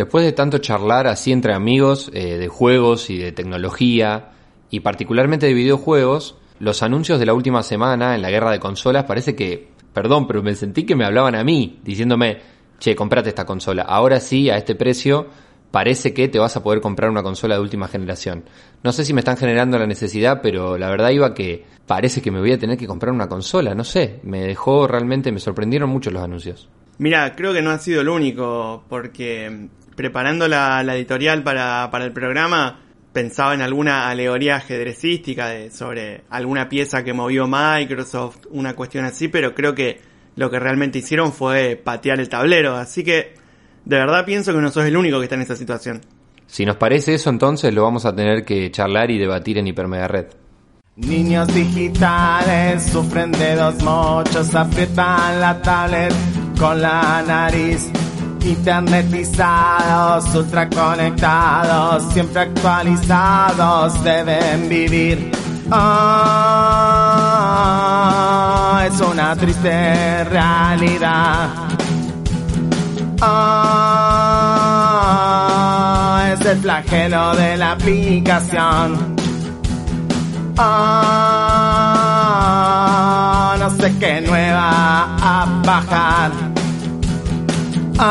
Después de tanto charlar así entre amigos eh, de juegos y de tecnología, y particularmente de videojuegos, los anuncios de la última semana en la guerra de consolas parece que, perdón, pero me sentí que me hablaban a mí, diciéndome, che, comprate esta consola, ahora sí, a este precio, parece que te vas a poder comprar una consola de última generación. No sé si me están generando la necesidad, pero la verdad iba que parece que me voy a tener que comprar una consola, no sé, me dejó realmente, me sorprendieron mucho los anuncios. Mira, creo que no ha sido el único, porque preparando la, editorial para, para, el programa pensaba en alguna alegoría ajedrecística de, sobre alguna pieza que movió Microsoft, una cuestión así, pero creo que lo que realmente hicieron fue patear el tablero, así que de verdad pienso que no sos el único que está en esa situación. Si nos parece eso, entonces lo vamos a tener que charlar y debatir en Hipermega Red. Niños digitales sufren de dos mochos, aprietan la tablet con la nariz. Internetizados, ultra conectados, siempre actualizados, deben vivir. Oh, es una triste realidad. Oh, es el flagelo de la aplicación. Oh, no sé qué nueva a bajar. Oh,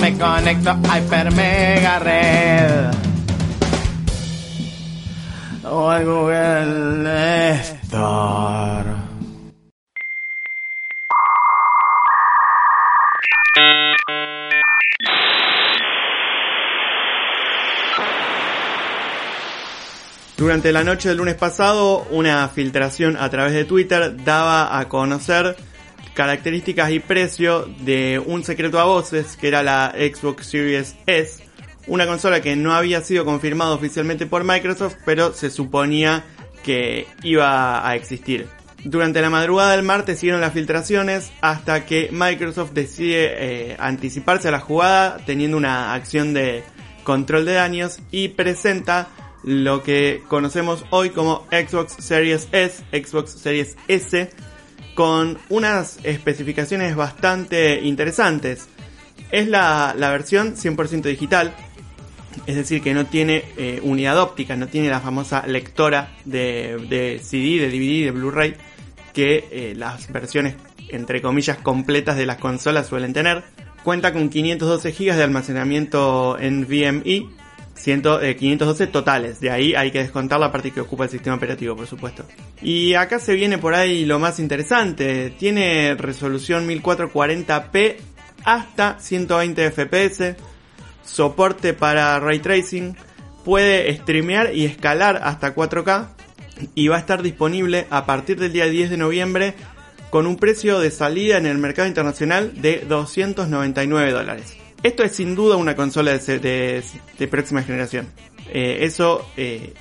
me conecto a Hyper Mega Red. O al Google. Durante la noche del lunes pasado, una filtración a través de Twitter daba a conocer características y precio de un secreto a voces que era la Xbox Series S, una consola que no había sido confirmada oficialmente por Microsoft, pero se suponía que iba a existir. Durante la madrugada del martes siguieron las filtraciones hasta que Microsoft decide eh, anticiparse a la jugada teniendo una acción de control de daños y presenta lo que conocemos hoy como Xbox Series S, Xbox Series S, con unas especificaciones bastante interesantes. Es la, versión 100% digital, es decir, que no tiene eh, unidad óptica, no tiene la famosa lectora de, CD, de DVD, de Blu-ray, que eh, las versiones, entre comillas, completas de las consolas suelen tener. Cuenta con 512 GB de almacenamiento en VME 512 eh, totales. De ahí hay que descontar la parte que ocupa el sistema operativo, por supuesto. Y acá se viene por ahí lo más interesante. Tiene resolución 1440p hasta 120 fps. Soporte para ray tracing. Puede streamear y escalar hasta 4K. Y va a estar disponible a partir del día 10 de noviembre con un precio de salida en el mercado internacional de 299 dólares. Esto es sin duda una consola de, próxima generación. Eh, eso eh,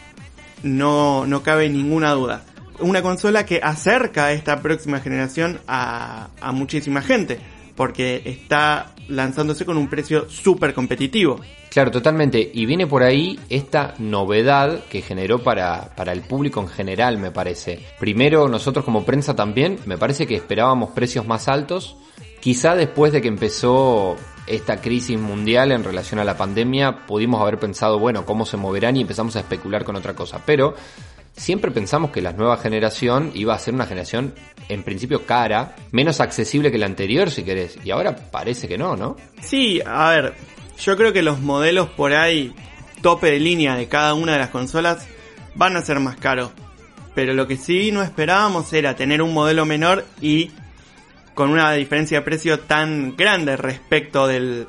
no, no cabe ninguna duda. Una consola que acerca a esta próxima generación a, a muchísima gente, porque está lanzándose con un precio súper competitivo. Claro, totalmente. Y viene por ahí esta novedad que generó para, para el público en general, me parece. Primero, nosotros como prensa también, me parece que esperábamos precios más altos. Quizá después de que empezó esta crisis mundial en relación a la pandemia, pudimos haber pensado, bueno, cómo se moverán y empezamos a especular con otra cosa. Pero siempre pensamos que la nueva generación iba a ser una generación en principio cara, menos accesible que la anterior si querés. Y ahora parece que no, ¿no? Sí, a ver, yo creo que los modelos por ahí, tope de línea de cada una de las consolas, van a ser más caros. Pero lo que sí no esperábamos era tener un modelo menor y con una diferencia de precio tan grande respecto del,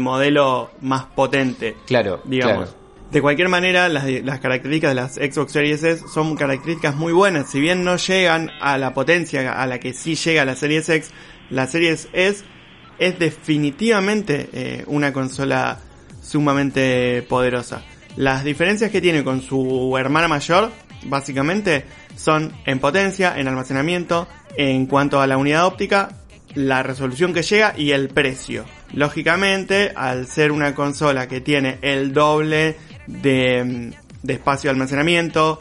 modelo más potente. Claro, digamos. De cualquier manera, las, las, características de las Xbox Series S son características muy buenas. Si bien no llegan a la potencia a la que sí llega la Series X, la Series S es definitivamente eh, una consola sumamente poderosa. Las diferencias que tiene con su hermana mayor, básicamente, son en potencia, en almacenamiento, en cuanto a la unidad óptica, la resolución que llega y el precio. Lógicamente, al ser una consola que tiene el doble de, espacio de almacenamiento,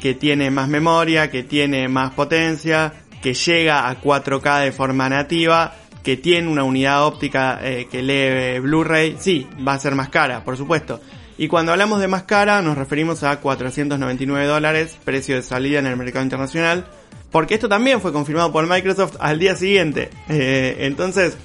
que tiene más memoria, que tiene más potencia, que llega a 4K de forma nativa, que tiene una unidad óptica eh, que lee Blu-ray, sí, va a ser más cara, por supuesto. Y cuando hablamos de más cara, nos referimos a 499 dólares, precio de salida en el mercado internacional. Porque esto también fue confirmado por Microsoft al día siguiente. Eh, entonces,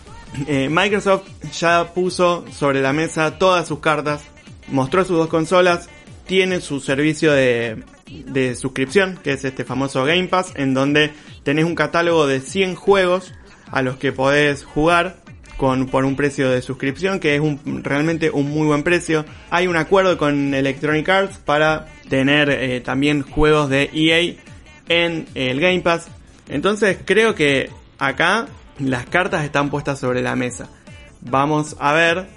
eh, Microsoft ya puso sobre la mesa todas sus cartas, mostró sus dos consolas, tiene su servicio de, de suscripción, que es este famoso Game Pass, en donde tenés un catálogo de 100 juegos a los que podés jugar con, por un precio de suscripción que es un, realmente un muy buen precio. Hay un acuerdo con Electronic Arts para tener eh, también juegos de EA en el Game Pass. Entonces creo que acá las cartas están puestas sobre la mesa. Vamos a ver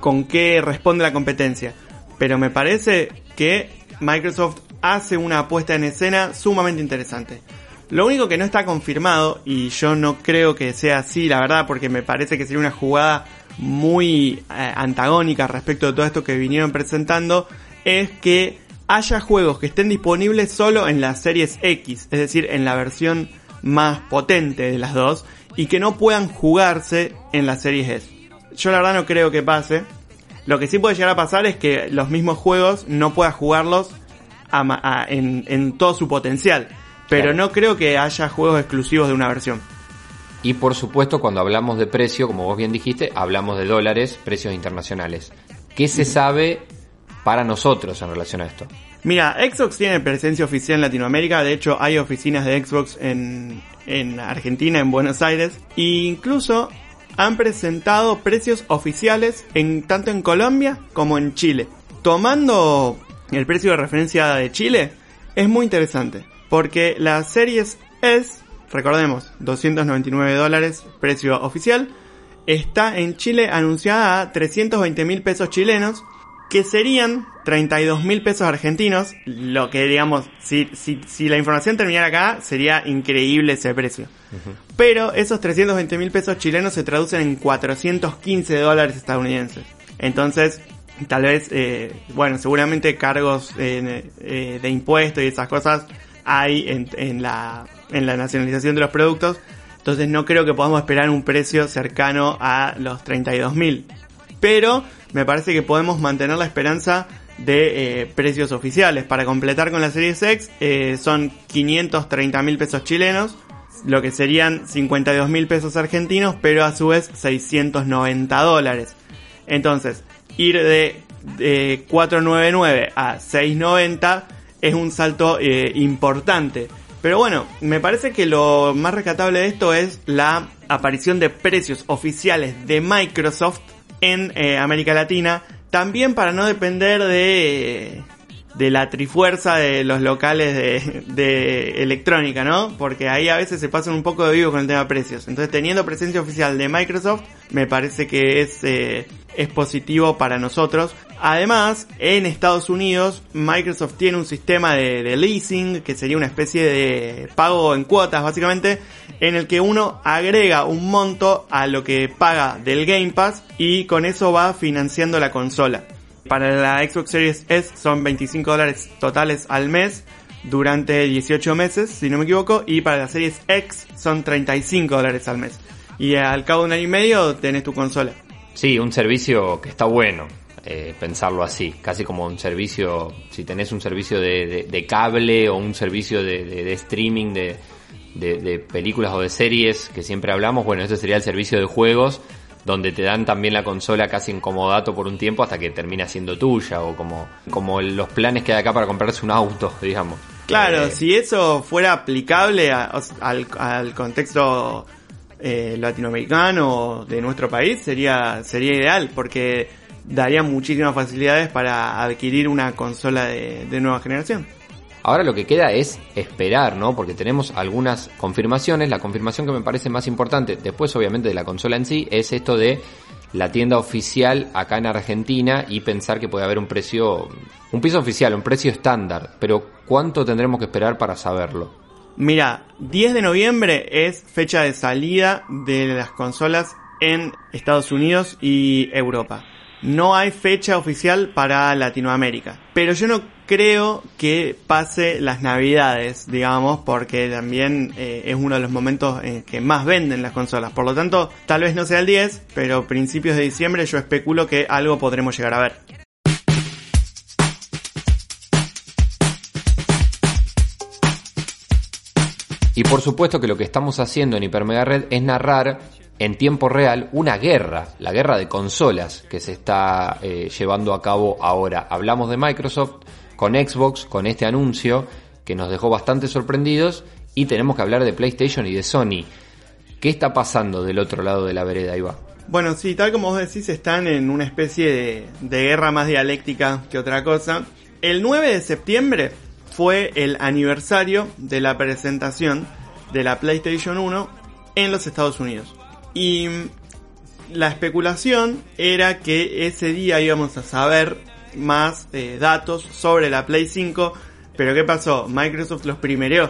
con qué responde la competencia. Pero me parece que Microsoft hace una apuesta en escena sumamente interesante. Lo único que no está confirmado, y yo no creo que sea así, la verdad, porque me parece que sería una jugada muy eh, antagónica respecto de todo esto que vinieron presentando, es que haya juegos que estén disponibles solo en las series X, es decir, en la versión más potente de las dos, y que no puedan jugarse en las series S. Yo la verdad no creo que pase. Lo que sí puede llegar a pasar es que los mismos juegos no puedas jugarlos en, en todo su potencial. Pero no creo que haya juegos exclusivos de una versión. Y por supuesto, cuando hablamos de precio, como vos bien dijiste, hablamos de dólares, precios internacionales. ¿Qué se sabe para nosotros en relación a esto? Mira, Xbox tiene presencia oficial en Latinoamérica, de hecho hay oficinas de Xbox en, en Argentina, en Buenos Aires, e incluso han presentado precios oficiales en, tanto en Colombia como en Chile. Tomando el precio de referencia de Chile, es muy interesante. Porque la Series S, recordemos, 299 dólares, precio oficial, está en Chile anunciada a 320 mil pesos chilenos, que serían 32 mil pesos argentinos, lo que digamos, si, si, si, la información terminara acá, sería increíble ese precio. Pero esos 320 mil pesos chilenos se traducen en 415 dólares estadounidenses. Entonces, tal vez, eh, bueno, seguramente cargos eh, eh, de impuestos y esas cosas hay en, la, en la nacionalización de los productos. Entonces no creo que podamos esperar un precio cercano a los 32.000. Pero me parece que podemos mantener la esperanza de eh, precios oficiales. Para completar con la serie X eh, son 530 mil pesos chilenos, lo que serían 52 mil pesos argentinos, pero a su vez 690 dólares. Entonces, ir de, de 499 a 690 es un salto eh, importante. Pero bueno, me parece que lo más rescatable de esto es la aparición de precios oficiales de Microsoft en eh, América Latina. También para no depender de, de la trifuerza de los locales de, electrónica, ¿no? Porque ahí a veces se pasan un poco de vivo con el tema de precios. Entonces teniendo presencia oficial de Microsoft, me parece que es, eh, es positivo para nosotros. Además, en Estados Unidos, Microsoft tiene un sistema de, leasing, que sería una especie de pago en cuotas, básicamente, en el que uno agrega un monto a lo que paga del Game Pass y con eso va financiando la consola. Para la Xbox Series S son 25 dólares totales al mes durante 18 meses, si no me equivoco, y para la Series X son 35 dólares al mes. Y al cabo de un año y medio tenés tu consola. Sí, un servicio que está bueno eh, pensarlo así, casi como un servicio, si tenés un servicio de, cable o un servicio de, streaming de, películas o de series que siempre hablamos, bueno, ese sería el servicio de juegos donde te dan también la consola casi en comodato por un tiempo hasta que termina siendo tuya o como, como los planes que hay acá para comprarse un auto, digamos. Claro, eh, si eso fuera aplicable al, al contexto eh, latinoamericano de nuestro país sería sería ideal porque daría muchísimas facilidades para adquirir una consola de, nueva generación. Ahora lo que queda es esperar, ¿no? Porque tenemos algunas confirmaciones. La confirmación que me parece más importante, después obviamente de la consola en sí, es esto de la tienda oficial acá en Argentina y pensar que puede haber un precio, un piso oficial, un precio estándar. Pero ¿cuánto tendremos que esperar para saberlo? Mira, 10 de noviembre es fecha de salida de las consolas en Estados Unidos y Europa no hay fecha oficial para Latinoamérica. Pero yo no creo que pase las navidades, digamos, porque también eh, es uno de los momentos en que más venden las consolas. Por lo tanto, tal vez no sea el 10, pero principios de diciembre yo especulo que algo podremos llegar a ver. Y por supuesto que lo que estamos haciendo en Hipermega Red es narrar en tiempo real una guerra, la guerra de consolas que se está eh, llevando a cabo ahora. Hablamos de Microsoft con Xbox, con este anuncio que nos dejó bastante sorprendidos y tenemos que hablar de PlayStation y de Sony. ¿Qué está pasando del otro lado de la vereda, Iba? Bueno, sí, tal como vos decís, están en una especie de, de guerra más dialéctica que otra cosa. El 9 de septiembre fue el aniversario de la presentación de la PlayStation 1 en los Estados Unidos. Y la especulación era que ese día íbamos a saber más eh, datos sobre la Play 5, pero ¿qué pasó? Microsoft los primereó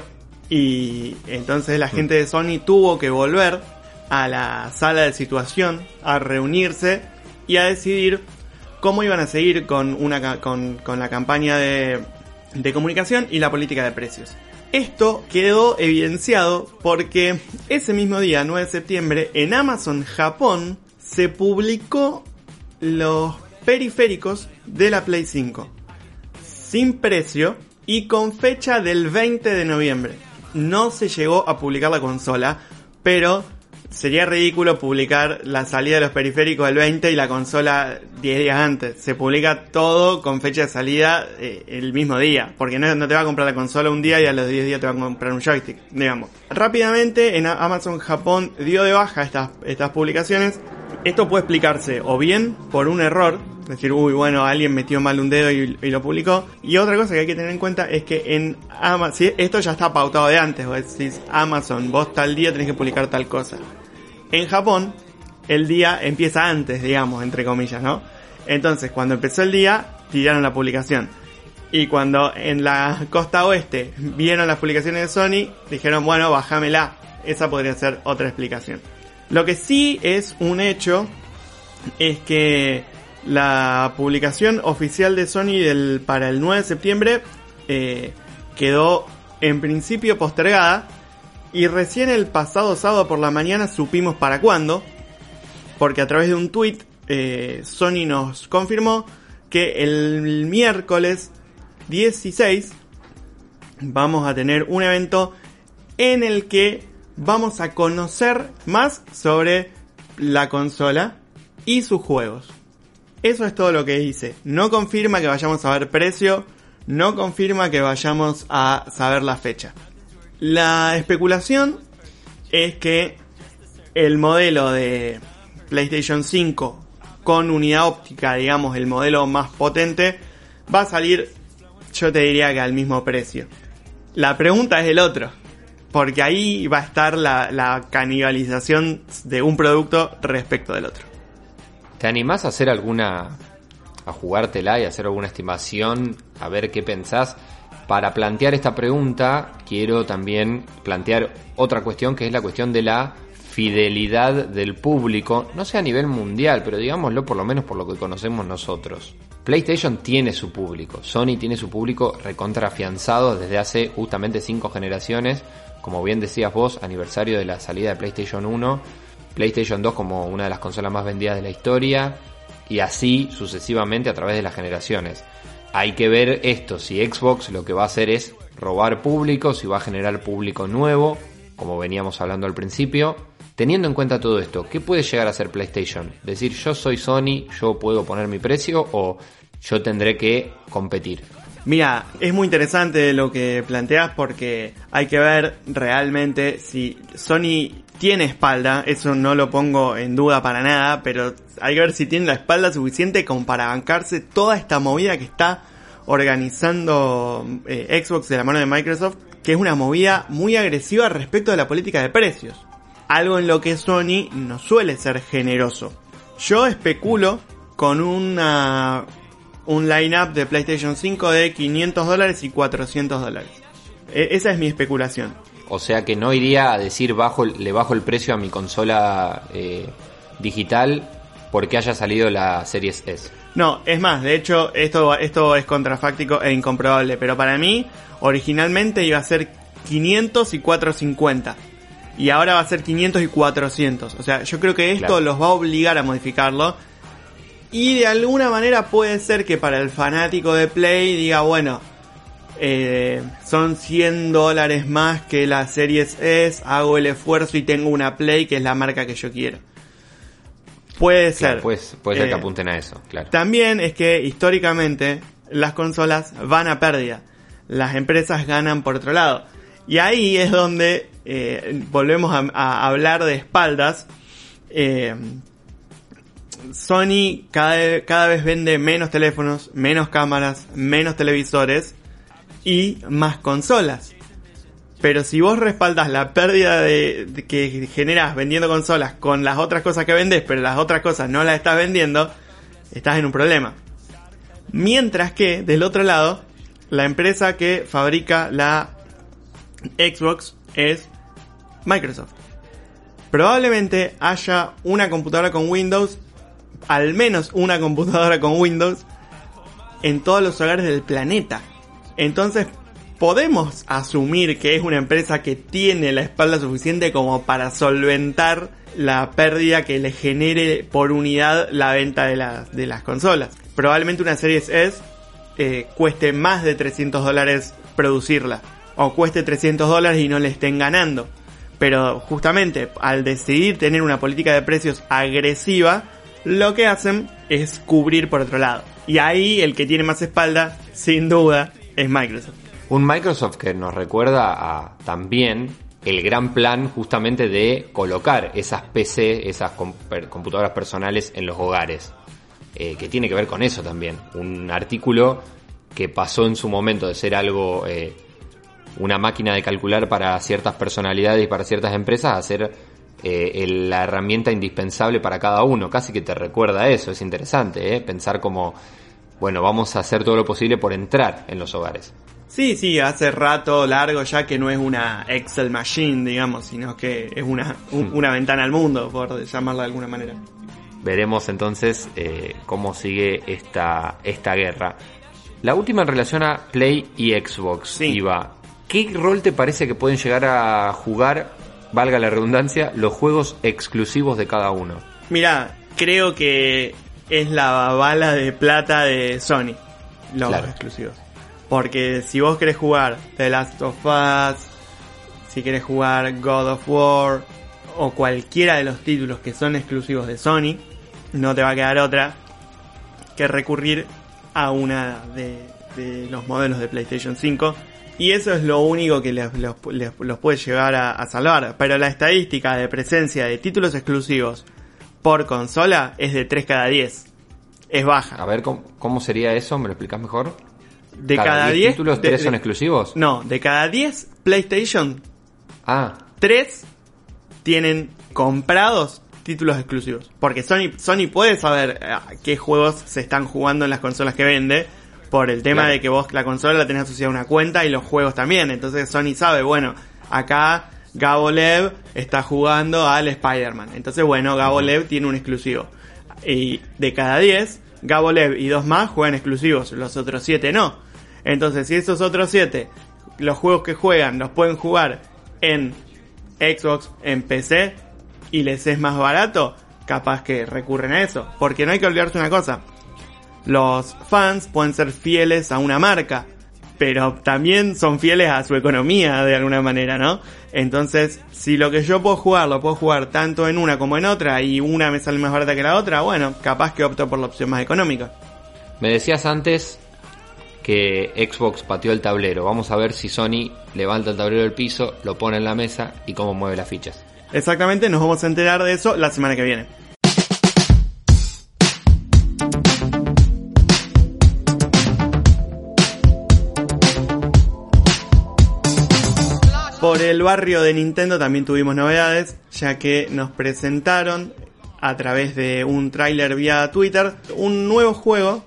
y entonces la gente de Sony tuvo que volver a la sala de situación a reunirse y a decidir cómo iban a seguir con, una, con, con la campaña de de comunicación y la política de precios. Esto quedó evidenciado porque ese mismo día, 9 de septiembre, en Amazon Japón se publicó los periféricos de la Play 5 sin precio y con fecha del 20 de noviembre. No se llegó a publicar la consola, pero Sería ridículo publicar la salida de los periféricos el 20 y la consola 10 días antes. Se publica todo con fecha de salida eh, el mismo día, porque no, te va a comprar la consola un día y a los 10 días te va a comprar un joystick, digamos. Rápidamente en Amazon Japón dio de baja estas, publicaciones. Esto puede explicarse o bien por un error, decir, uy, bueno, alguien metió mal un dedo y, lo publicó. Y otra cosa que hay que tener en cuenta es que en Amazon, esto ya está pautado de antes, vos decís, Amazon, vos tal día tenés que publicar tal cosa. En Japón, el día empieza antes, digamos, entre comillas, ¿no? Entonces, cuando empezó el día, tiraron la publicación. Y cuando en la costa oeste vieron las publicaciones de Sony, dijeron, bueno, bájamela. Esa podría ser otra explicación. Lo que sí es un hecho es que la publicación oficial de Sony del, para el 9 de septiembre eh, quedó en principio postergada y recién el pasado sábado por la mañana supimos para cuándo, porque a través de un tweet eh, Sony nos confirmó que el miércoles 16 vamos a tener un evento en el que vamos a conocer más sobre la consola y sus juegos. Eso es todo lo que dice. No confirma que vayamos a ver precio, no confirma que vayamos a saber la fecha. La especulación es que el modelo de PlayStation 5 con unidad óptica, digamos, el modelo más potente, va a salir, yo te diría que al mismo precio. La pregunta es el otro, porque ahí va a estar la, la canibalización de un producto respecto del otro. ¿Te animás a hacer alguna, a jugártela y hacer alguna estimación, a ver qué pensás? Para plantear esta pregunta, quiero también plantear otra cuestión que es la cuestión de la fidelidad del público, no sé a nivel mundial, pero digámoslo por lo menos por lo que conocemos nosotros. PlayStation tiene su público, Sony tiene su público recontrafianzado desde hace justamente cinco generaciones, como bien decías vos, aniversario de la salida de PlayStation 1, PlayStation 2 como una de las consolas más vendidas de la historia, y así sucesivamente a través de las generaciones hay que ver esto, si Xbox lo que va a hacer es robar público, si va a generar público nuevo, como veníamos hablando al principio. Teniendo en cuenta todo esto, ¿qué puede llegar a ser PlayStation? Decir, yo soy Sony, yo puedo poner mi precio o yo tendré que competir. Mira, es muy interesante lo que planteas porque hay que ver realmente si Sony tiene espalda, eso no lo pongo en duda para nada, pero hay que ver si tiene la espalda suficiente como para bancarse toda esta movida que está organizando eh, Xbox de la mano de Microsoft, que es una movida muy agresiva respecto de la política de precios. Algo en lo que Sony no suele ser generoso. Yo especulo con una un line-up de PlayStation 5 de 500 dólares y 400 dólares. E, esa es mi especulación. O sea que no iría a decir bajo le bajo el precio a mi consola eh, digital porque haya salido la Series S. No, es más, de hecho, esto, esto es contrafáctico e incomprobable, pero para mí, originalmente iba a ser 500 y 450. Y ahora va a ser 500 y 400. O sea, yo creo que esto Claro. los va a obligar a modificarlo. Y de alguna manera puede ser que para el fanático de Play diga, bueno, eh, son 100 dólares más que la Series S, hago el esfuerzo y tengo una Play que es la marca que yo quiero. Puede ser. Pues, puede ser que Eh, apunten a eso, claro. también es que históricamente las consolas van a pérdida. Las empresas ganan por otro lado. Y ahí es donde eh, volvemos a, a hablar de espaldas. Sony cada, cada vez vende menos teléfonos, menos cámaras, menos televisores y más consolas. Pero si vos respaldas la pérdida de, que generás vendiendo consolas con las otras cosas que vendes, pero las otras cosas no las estás vendiendo, estás en un problema. Mientras que, del otro lado, la empresa que fabrica la Xbox es Microsoft. Probablemente haya una computadora con Windows, al menos una computadora con Windows, en todos los hogares del planeta. Entonces, podemos asumir que es una empresa que tiene la espalda suficiente como para solventar la pérdida que le genere por unidad la venta de, las de las consolas. Probablemente una Series S eh, cueste más de 300 dólares producirla. O cueste 300 dólares y no le estén ganando. Pero justamente al decidir tener una política de precios agresiva, lo que hacen es cubrir por otro lado. Y ahí el que tiene más espalda, sin duda, es Microsoft. Un Microsoft que nos recuerda a también el gran plan justamente de colocar esas PC, esas computadoras personales en los hogares. Eh, que tiene que ver con eso también. Un artículo que pasó en su momento de ser algo, eh, una máquina de calcular para ciertas personalidades y para ciertas empresas, a ser eh, el- la herramienta indispensable para cada uno. Casi que te recuerda a eso, es interesante, ¿eh? pensar como, bueno, vamos a hacer todo lo posible por entrar en los hogares. Sí, sí, hace rato largo ya que no es una Excel machine, digamos, sino que es una, un- una ventana al mundo, por llamarla de alguna manera. Veremos entonces eh, cómo sigue esta, esta guerra. La última en relación a Play y Xbox, Sí. Iva. ¿Qué rol te parece que pueden llegar a jugar, valga la redundancia, los juegos exclusivos de cada uno? Mira, creo que es la bala de plata de Sony, los Claro. exclusivos. Porque si vos querés jugar The Last of Us, si querés jugar God of War, o cualquiera de los títulos que son exclusivos de Sony, no te va a quedar otra que recurrir a una de, de los modelos de PlayStation 5. Y eso es lo único que les, los, les- los puede llegar a, a salvar. Pero la estadística de presencia de títulos exclusivos por consola es de 3 cada 10. Es baja. A ver, ¿cómo, cómo sería eso? ¿Me lo explicas mejor? De cada 10 títulos, de- 3 son de- exclusivos? No, de cada 10 PlayStation, Ah, 3 tienen comprados títulos exclusivos. Porque Sony, Sony puede saber eh, qué juegos se están jugando en las consolas que vende. Por el tema Claro. de que vos la consola la tenés asociada a una cuenta y los juegos también. Entonces Sony sabe, bueno, acá Gabolev está jugando al Spider-Man. Entonces, bueno, Gabolev tiene un exclusivo. Y de cada 10, Gabolev y dos más juegan exclusivos. Los otros 7 no. Entonces, si esos otros 7, los juegos que juegan, los pueden jugar en Xbox, en PC, y les es más barato, capaz que recurren a eso. Porque no hay que olvidarse una cosa. Los fans pueden ser fieles a una marca, pero también son fieles a su economía de alguna manera, ¿no? Entonces, si lo que yo puedo jugar, lo puedo jugar tanto en una como en otra, y una me sale más barata que la otra, bueno, capaz que opto por la opción más económica. me decías antes que Xbox pateó el tablero. Vamos a ver si Sony levanta el tablero del piso, lo pone en la mesa y cómo mueve las fichas. Exactamente, nos vamos a enterar de eso la semana que viene. Por el barrio de Nintendo también tuvimos novedades, ya que nos presentaron a través de un tráiler vía Twitter un nuevo juego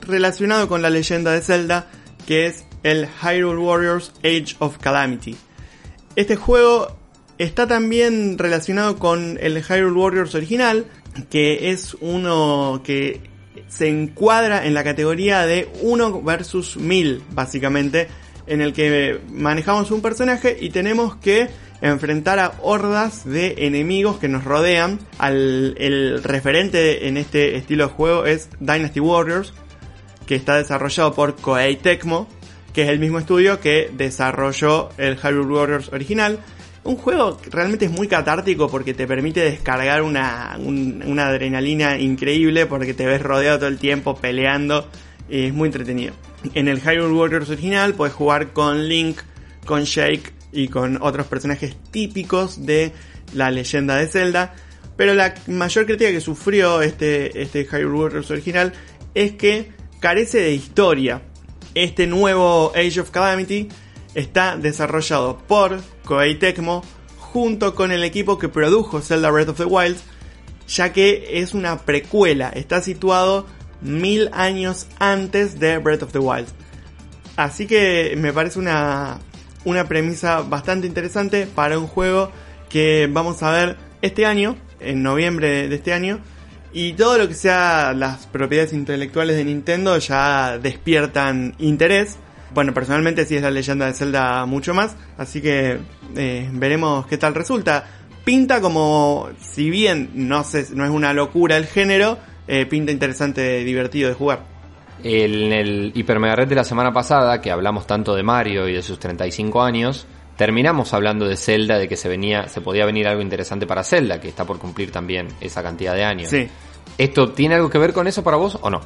relacionado con la leyenda de Zelda, que es el Hyrule Warriors Age of Calamity. Este juego está también relacionado con el Hyrule Warriors original, que es uno que se encuadra en la categoría de 1 versus 1000, básicamente, en el que manejamos un personaje y tenemos que enfrentar a hordas de enemigos que nos rodean. El referente en este estilo de juego es Dynasty Warriors, que está desarrollado por Koei Tecmo, que es el mismo estudio que desarrolló el Hyrule Warriors original. Un juego que realmente es muy catártico porque te permite descargar una, una adrenalina increíble porque te ves rodeado todo el tiempo peleando. Y es muy entretenido. En el Hyrule Warriors original puedes jugar con Link, con Shake y con otros personajes típicos de la leyenda de Zelda. Pero la mayor crítica que sufrió este, este Hyrule Warriors original es que carece de historia. Este nuevo Age of Calamity está desarrollado por Koei Tecmo junto con el equipo que produjo Zelda Breath of the Wild, ya que es una precuela, está situado mil años antes de Breath of the Wild. Así que me parece una, una premisa bastante interesante para un juego que vamos a ver este año, en noviembre de este año. Y todo lo que sea las propiedades intelectuales de Nintendo ya despiertan interés. Bueno, personalmente sí es la leyenda de Zelda mucho más, así que eh, veremos qué tal resulta. Pinta como, si bien no, sé, no es una locura el género, eh, pinta interesante, divertido de jugar. En el Hiper Mega Red de la semana pasada, que hablamos tanto de Mario y de sus 35 años, terminamos hablando de Zelda, de que se venía, se podía venir algo interesante para Zelda, que está por cumplir también esa cantidad de años. Sí. ¿Esto tiene algo que ver con eso para vos o no?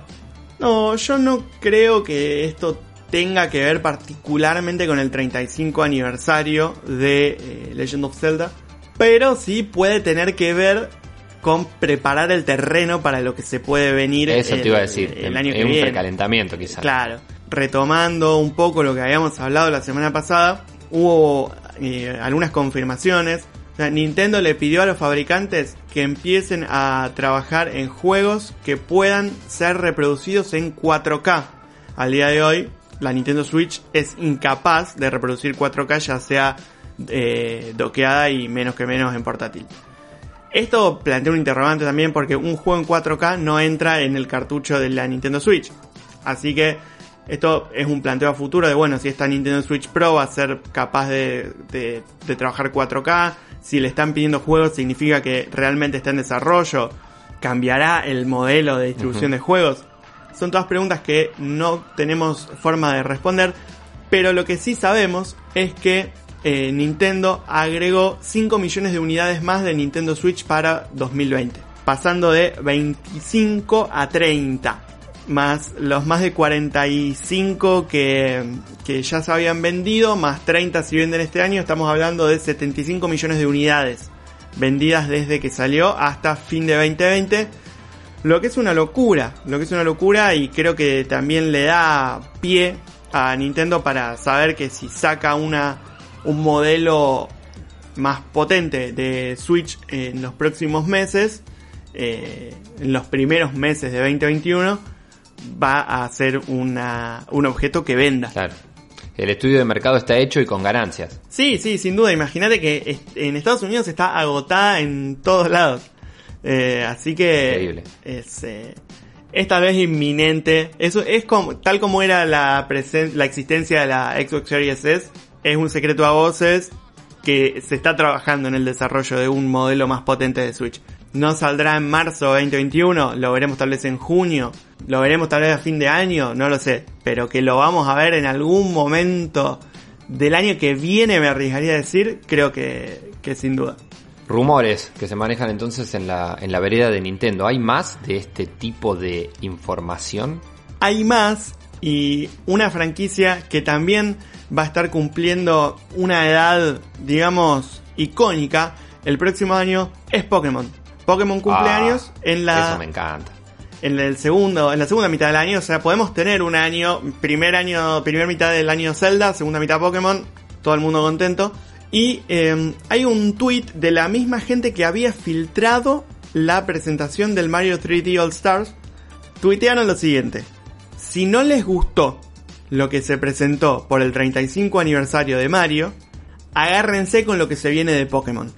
No, yo no creo que esto tenga que ver particularmente con el 35 aniversario de eh, Legend of Zelda, pero sí puede tener que ver con preparar el terreno para lo que se puede venir Eso el, te iba a decir, el año que un viene. precalentamiento quizás. Claro, retomando un poco lo que habíamos hablado la semana pasada, hubo eh, algunas confirmaciones. O sea, Nintendo le pidió a los fabricantes que empiecen a trabajar en juegos que puedan ser reproducidos en 4K. Al día de hoy, la Nintendo Switch es incapaz de reproducir 4K, ya sea eh, doqueada y menos que menos en portátil. Esto plantea un interrogante también porque un juego en 4K no entra en el cartucho de la Nintendo Switch. Así que esto es un planteo a futuro de, bueno, si esta Nintendo Switch Pro va a ser capaz de, de- de trabajar 4K, si le están pidiendo juegos significa que realmente está en desarrollo, cambiará el modelo de distribución de juegos. Son todas preguntas que no tenemos forma de responder, pero lo que sí sabemos es que eh, Nintendo agregó 5 millones de unidades más de Nintendo Switch para 2020, pasando de 25 a 30, más los más de 45 que, que ya se habían vendido, más 30 si venden este año, estamos hablando de 75 millones de unidades vendidas desde que salió hasta fin de 2020. Lo que es una locura, lo que es una locura y creo que también le da pie a Nintendo para saber que si saca una un modelo más potente de Switch en los próximos meses, eh, en los primeros meses de 2021, va a ser una, un objeto que venda. Claro. El estudio de mercado está hecho y con ganancias. Sí, sí, sin duda. Imagínate que en Estados Unidos está agotada en todos lados. Eh, así que Increíble. es, eh, es tal vez inminente. Eso es como, tal como era la, presen- la existencia de la Xbox Series S. Es un secreto a voces que se está trabajando en el desarrollo de un modelo más potente de Switch. No saldrá en marzo 2021, lo veremos tal vez en junio, lo veremos tal vez a fin de año, no lo sé, pero que lo vamos a ver en algún momento del año que viene, me arriesgaría a decir, creo que, que sin duda. Rumores que se manejan entonces en la, en la vereda de Nintendo. ¿Hay más de este tipo de información? Hay más y una franquicia que también va a estar cumpliendo una edad, digamos, icónica el próximo año es Pokémon. Pokémon cumpleaños Ah, en la Eso me encanta. en el segundo, en la segunda mitad del año, o sea, podemos tener un año, primer año, primera mitad del año Zelda, segunda mitad Pokémon, todo el mundo contento. Y eh, hay un tweet de la misma gente que había filtrado la presentación del Mario 3D All Stars. Tuitearon lo siguiente. Si no les gustó lo que se presentó por el 35 aniversario de Mario, agárrense con lo que se viene de Pokémon.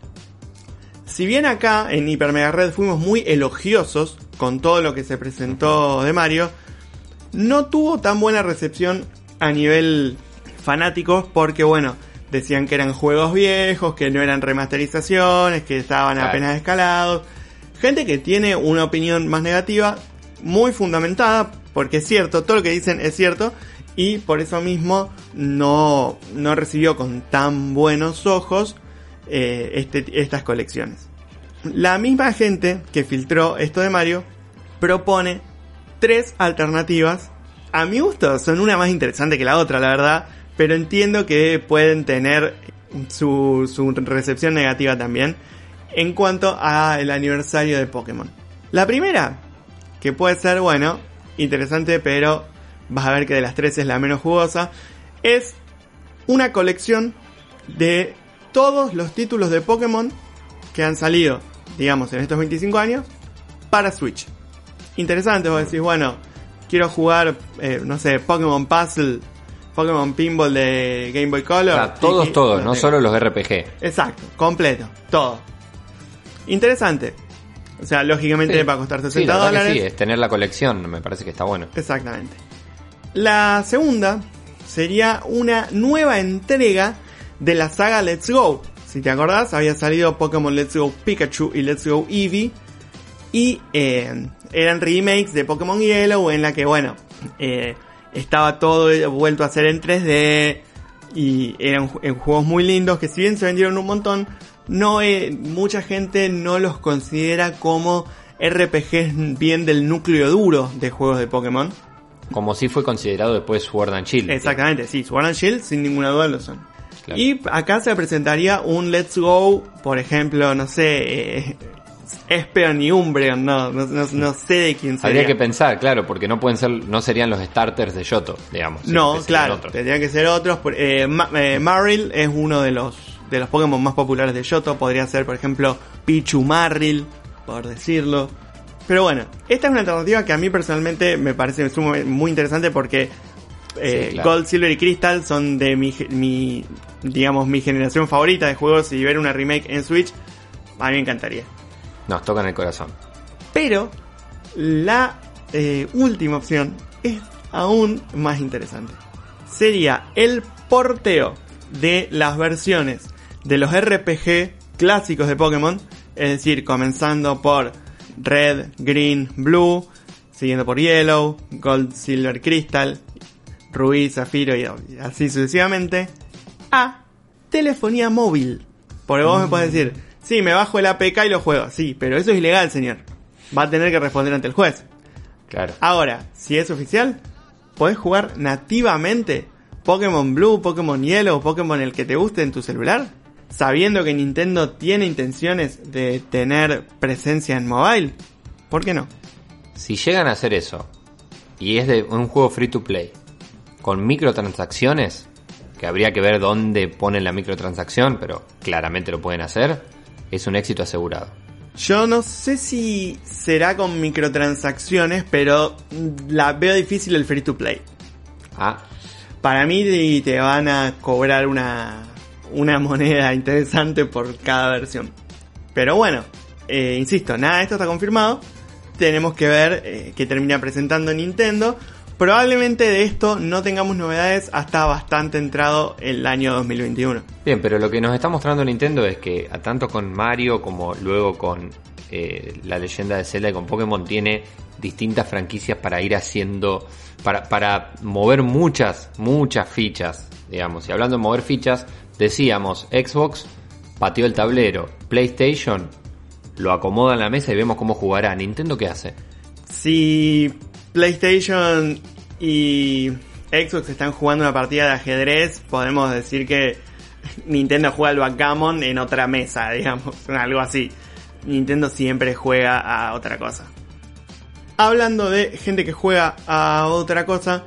Si bien acá en Hyper Mega Red fuimos muy elogiosos con todo lo que se presentó de Mario, no tuvo tan buena recepción a nivel fanáticos porque bueno, decían que eran juegos viejos, que no eran remasterizaciones, que estaban apenas escalados. Gente que tiene una opinión más negativa, muy fundamentada, porque es cierto, todo lo que dicen es cierto, y por eso mismo no, no recibió con tan buenos ojos eh, este- estas colecciones. La misma gente que filtró esto de Mario propone tres alternativas. A mi gusto son una más interesante que la otra, la verdad, pero entiendo que pueden tener su, su recepción negativa también en cuanto al aniversario de Pokémon. La primera, que puede ser, bueno, interesante, pero vas a ver que de las tres es la menos jugosa, es una colección de todos los títulos de Pokémon que han salido, digamos, en estos 25 años, para Switch. Interesante, vos decís, bueno, quiero jugar, eh, no sé, Pokémon Puzzle, Pokémon Pinball de Game Boy Color. O sea, todos, y- todos, no solo los RPG. Exacto, completo, todo. Interesante. O sea, lógicamente Sí. va a costar Sí, 60 la dólares. sí, es tener la colección, me parece que está bueno. Exactamente. La segunda sería una nueva entrega de la saga Let's Go. Si te acordás, había salido Pokémon Let's Go Pikachu y Let's Go Eevee. Y eh, eran remakes de Pokémon Yellow en la que, bueno, eh, estaba todo vuelto a ser en 3D. Y eran en juegos muy lindos que si bien se vendieron un montón, no eh, mucha gente no los considera como RPGs bien del núcleo duro de juegos de Pokémon. Como si fue considerado después Sword and Shield. Exactamente, sí, Sword and Shield sin ninguna duda lo son. Claro. Y acá se presentaría un Let's Go, por ejemplo, no sé, eh, Espeon y Umbreon, no, no, no- no sé de quién sería. Habría que pensar, claro, porque no pueden ser, no serían los starters de Yoto, digamos. No, claro, tendrían que ser otros. Eh, Ma- eh, Marill es uno de los de los Pokémon más populares de Yoto. Podría ser, por ejemplo, Pichu Marill, por decirlo. Pero bueno, esta es una alternativa que a mí personalmente me parece muy interesante porque eh, Sí, claro. Gold, Silver y Crystal son de mi, digamos, mi generación favorita de juegos y ver una remake en Switch, a mí me encantaría. Nos tocan el corazón. Pero la eh, última opción es aún más interesante. Sería el porteo de las versiones de los RPG clásicos de Pokémon, es decir, comenzando por Red, Green, Blue, siguiendo por Yellow, Gold, Silver, Crystal, Rubí, Zafiro y así sucesivamente, a telefonía móvil. Porque vos me podés decir, sí, me bajo el APK y lo juego. Sí, pero eso es ilegal, señor. Va a tener que responder ante el juez. Claro. Ahora, si es oficial, podés jugar nativamente Pokémon Blue, Pokémon Yellow, Pokémon el que te guste en tu celular, sabiendo que Nintendo tiene intenciones de tener presencia en mobile. ¿Por qué no? Si llegan a hacer eso, y es de un juego free to play, con microtransacciones, que habría que ver dónde ponen la microtransacción, pero claramente lo pueden hacer, es un éxito asegurado. Yo no sé si será con microtransacciones, pero la veo difícil el free to play. Ah, Para mí te van a cobrar una, una moneda interesante por cada versión. Pero bueno, eh, insisto, nada de esto está confirmado. Tenemos que ver eh, qué termina presentando Nintendo. Probablemente de esto no tengamos novedades hasta bastante entrado el año 2021. bien, pero lo que nos está mostrando Nintendo es que tanto con Mario como luego con eh, la leyenda de Zelda y con Pokémon tiene distintas franquicias para ir haciendo, para, para mover muchas, muchas fichas, digamos. Y hablando de mover fichas, decíamos, Xbox pateó el tablero, PlayStation lo acomoda en la mesa y vemos cómo jugará. Nintendo qué hace? Si PlayStation y Xbox están jugando una partida de ajedrez, podemos decir que Nintendo juega al backgammon en otra mesa, digamos, algo así. Nintendo siempre juega a otra cosa. Hablando de gente que juega a otra cosa,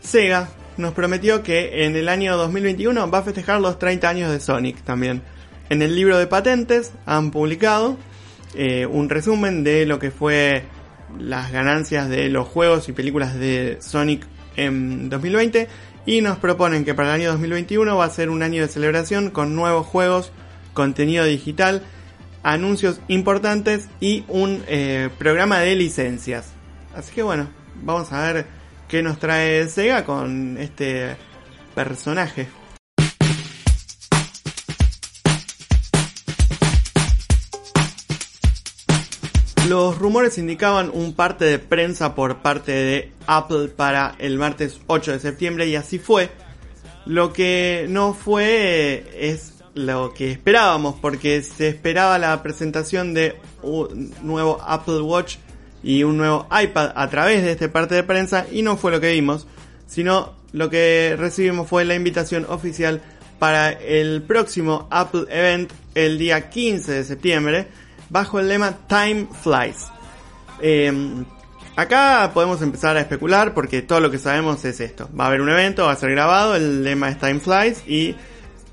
Sega nos prometió que en el año 2021 va a festejar los 30 años de Sonic también. En el libro de patentes han publicado eh, un resumen de lo que fue las ganancias de los juegos y películas de Sonic en 2020 y nos proponen que para el año 2021 va a ser un año de celebración con nuevos juegos, contenido digital anuncios importantes y un eh, programa de licencias. Así que bueno, vamos a ver qué nos trae Sega con este personaje. Los rumores indicaban un parte de prensa por parte de Apple para el martes 8 de septiembre y así fue. Lo que no fue es lo que esperábamos porque se esperaba la presentación de un nuevo Apple Watch y un nuevo iPad a través de este parte de prensa y no fue lo que vimos, sino lo que recibimos fue la invitación oficial para el próximo Apple Event el día 15 de septiembre bajo el lema Time Flies. Em, acá podemos empezar a especular porque todo lo que sabemos es esto. Va a haber un evento, va a ser grabado, el lema es Time Flies y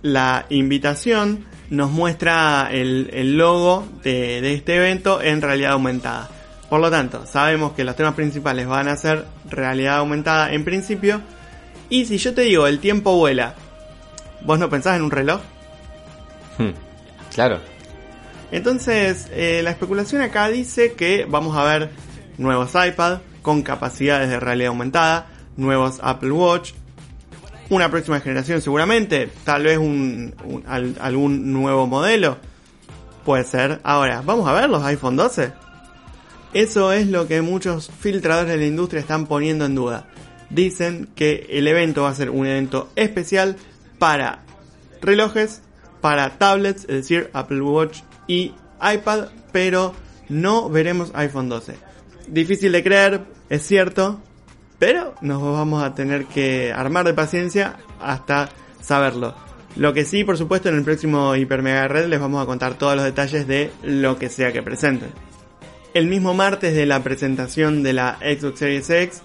la invitación nos muestra el, logo de, este evento en realidad aumentada. Por lo tanto, sabemos que los temas principales van a ser realidad aumentada en principio. Y si yo te digo el tiempo vuela, ¿vos no pensás en un reloj? Hmm, claro. Entonces, eh, la especulación acá dice que vamos a ver nuevos iPad con capacidades de realidad aumentada, nuevos Apple Watch, una próxima generación seguramente, tal vez un, algún nuevo modelo. Puede ser. Ahora, ¿vamos a ver los iPhone 12? Eso es lo que muchos filtradores de la industria están poniendo en duda. Dicen que el evento va a ser un evento especial para relojes, para tablets, es decir, Apple Watch y iPad, pero no veremos iPhone 12. Difícil de creer, es cierto, pero nos vamos a tener que armar de paciencia hasta saberlo. Lo que sí, por supuesto, en el próximo Hiper Mega Red les vamos a contar todos los detalles de lo que sea que presenten. El mismo martes de la presentación de la Xbox Series X,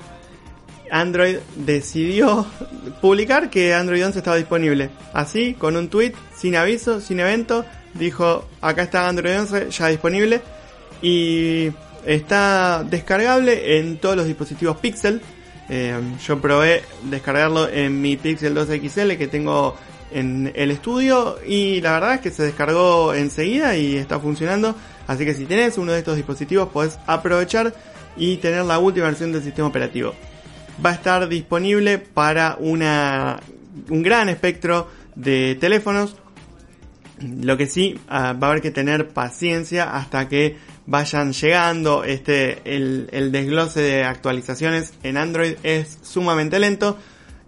Android decidió publicar que Android 11 estaba disponible. Así, con un tweet, sin aviso, sin evento, dijo, acá está Android 11 ya disponible y está descargable en todos los dispositivos Pixel. Eh, yo probé descargarlo en mi Pixel 2 XL que tengo en el estudio y la verdad es que se descargó enseguida y está funcionando. Así que si tenés uno de estos dispositivos podés aprovechar y tener la última versión del sistema operativo. Va a estar disponible para una, un gran espectro de teléfonos lo que sí ah, va a haber que tener paciencia hasta que vayan llegando. Este, el, desglose de actualizaciones en Android es sumamente lento.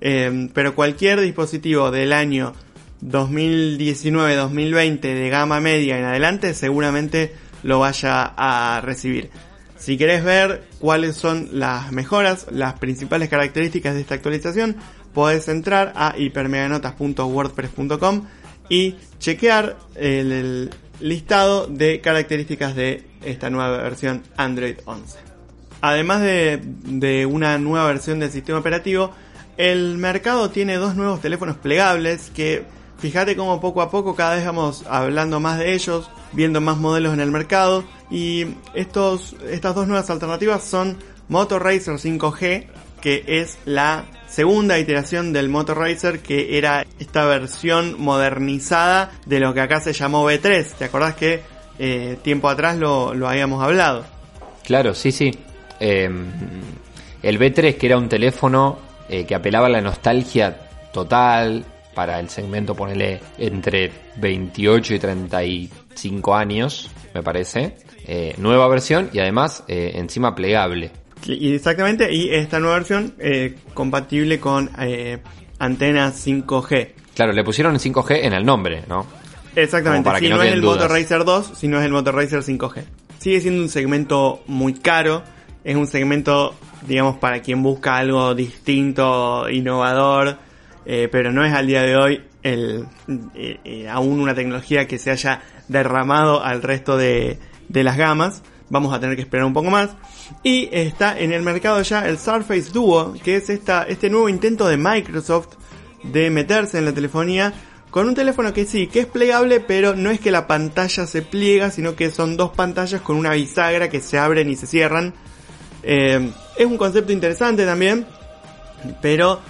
Em, pero cualquier dispositivo del año 2019-2020 de gama media en adelante seguramente lo vaya a recibir. Si querés ver cuáles son las mejoras, las principales características de esta actualización, podés entrar a hipermeganotas.wordpress.com y chequear el, listado de características de esta nueva versión Android 11. Además de, una nueva versión del sistema operativo, el mercado tiene dos nuevos teléfonos plegables que fíjate cómo poco a poco cada vez vamos hablando más de ellos, viendo más modelos en el mercado y estos, estas dos nuevas alternativas son Moto Racer 5G, que es la segunda iteración del Motor Racer que era esta versión modernizada de lo que acá se llamó V3. ¿Te acordás que eh, tiempo atrás lo, habíamos hablado? Claro, sí, sí. Em, el V3 que era un teléfono eh, que apelaba a la nostalgia total para el segmento, ponele entre 28 y 35 años, me parece. Eh, nueva versión y además encima plegable. Y exactamente, y esta nueva versión eh, compatible con eh, antenas 5G. Claro, le pusieron 5G en el nombre, ¿no? Exactamente, si no, es el Motor Racer 2, si no es el Motor Racer 5G. Sigue siendo un segmento muy caro, es un segmento, digamos, para quien busca algo distinto, innovador, eh, pero no es al día de hoy el, eh, aún una tecnología que se haya derramado al resto de, las gamas vamos a tener que esperar un poco más. Y está en el mercado ya el Surface Duo, que es esta, este nuevo intento de Microsoft de meterse en la telefonía con un teléfono que sí, que es plegable, pero no es que la pantalla se pliega, sino que son dos pantallas con una bisagra que se abren y se cierran. Eh, es un concepto interesante también, pero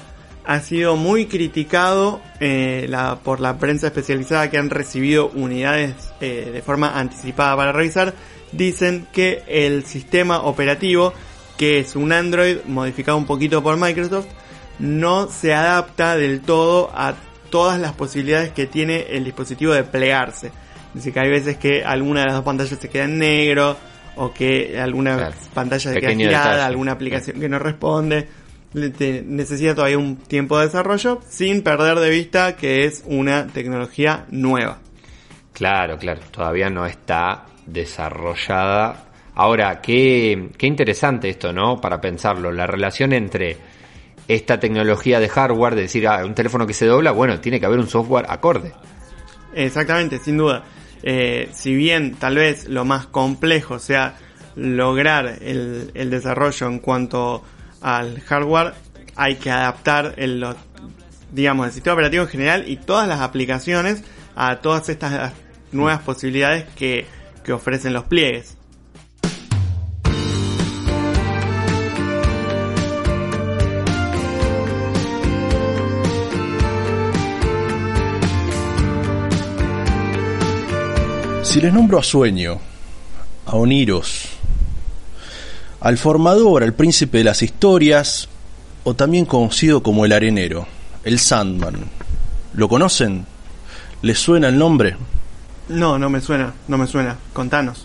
ha sido muy criticado eh, la, por la prensa especializada que han recibido unidades eh, de forma anticipada para revisar. Dicen que el sistema operativo, que es un Android modificado un poquito por Microsoft, no se adapta del todo a todas las posibilidades que tiene el dispositivo de plegarse. Dice que hay veces que alguna de las dos pantallas se queda en negro, o que alguna pantalla se queda girada, alguna aplicación que no responde necesita todavía un tiempo de desarrollo sin perder de vista que es una tecnología nueva. Claro, claro, todavía no está desarrollada. Ahora, qué, qué interesante esto, ¿no? Para pensarlo, la relación entre esta tecnología de hardware, de decir, ah, un teléfono que se dobla, bueno, tiene que haber un software acorde. Exactamente, sin duda. Eh, si bien tal vez lo más complejo sea lograr el, el desarrollo en cuanto al hardware hay que adaptar el, digamos, el sistema operativo en general y todas las aplicaciones a todas estas nuevas posibilidades que, que ofrecen los pliegues. Si les nombro a Sueño, a Oniros, al formador, al príncipe de las historias, o también conocido como el arenero, el Sandman. ¿Lo conocen? ¿Les suena el nombre? No, no me suena, no me suena. Contanos.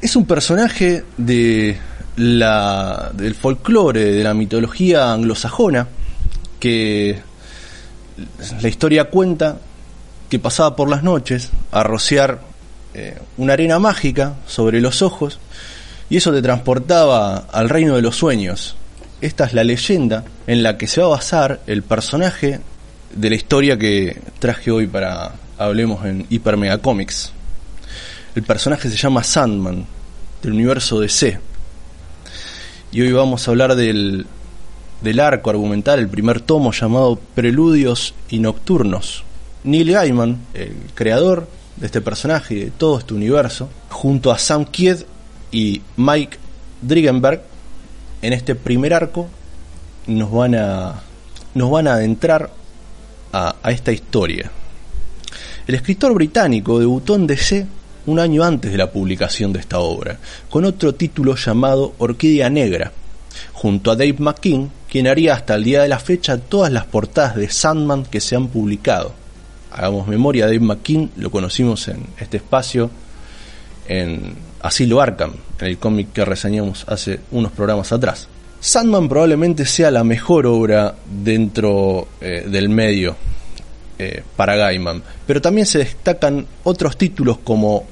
Es un personaje de la, del folclore, de la mitología anglosajona, que la historia cuenta que pasaba por las noches a rociar eh, una arena mágica sobre los ojos y eso te transportaba al reino de los sueños. Esta es la leyenda en la que se va a basar el personaje de la historia que traje hoy para hablemos en Hyper Mega Comics. El personaje se llama Sandman, del universo DC. Y hoy vamos a hablar del, del arco argumental, el primer tomo llamado Preludios y Nocturnos. Neil Gaiman, el creador de este personaje y de todo este universo, junto a Sam Kidd y Mike Drigenberg en este primer arco nos van a nos van a adentrar a, a esta historia. El escritor británico debutó en DC un año antes de la publicación de esta obra, con otro título llamado Orquídea Negra, junto a Dave McKean, quien haría hasta el día de la fecha todas las portadas de Sandman que se han publicado. Hagamos memoria, Dave McKean lo conocimos en este espacio en Asilo Arkham, en el cómic que reseñamos hace unos programas atrás. Sandman probablemente sea la mejor obra dentro eh, del medio eh, para Gaiman, pero también se destacan otros títulos como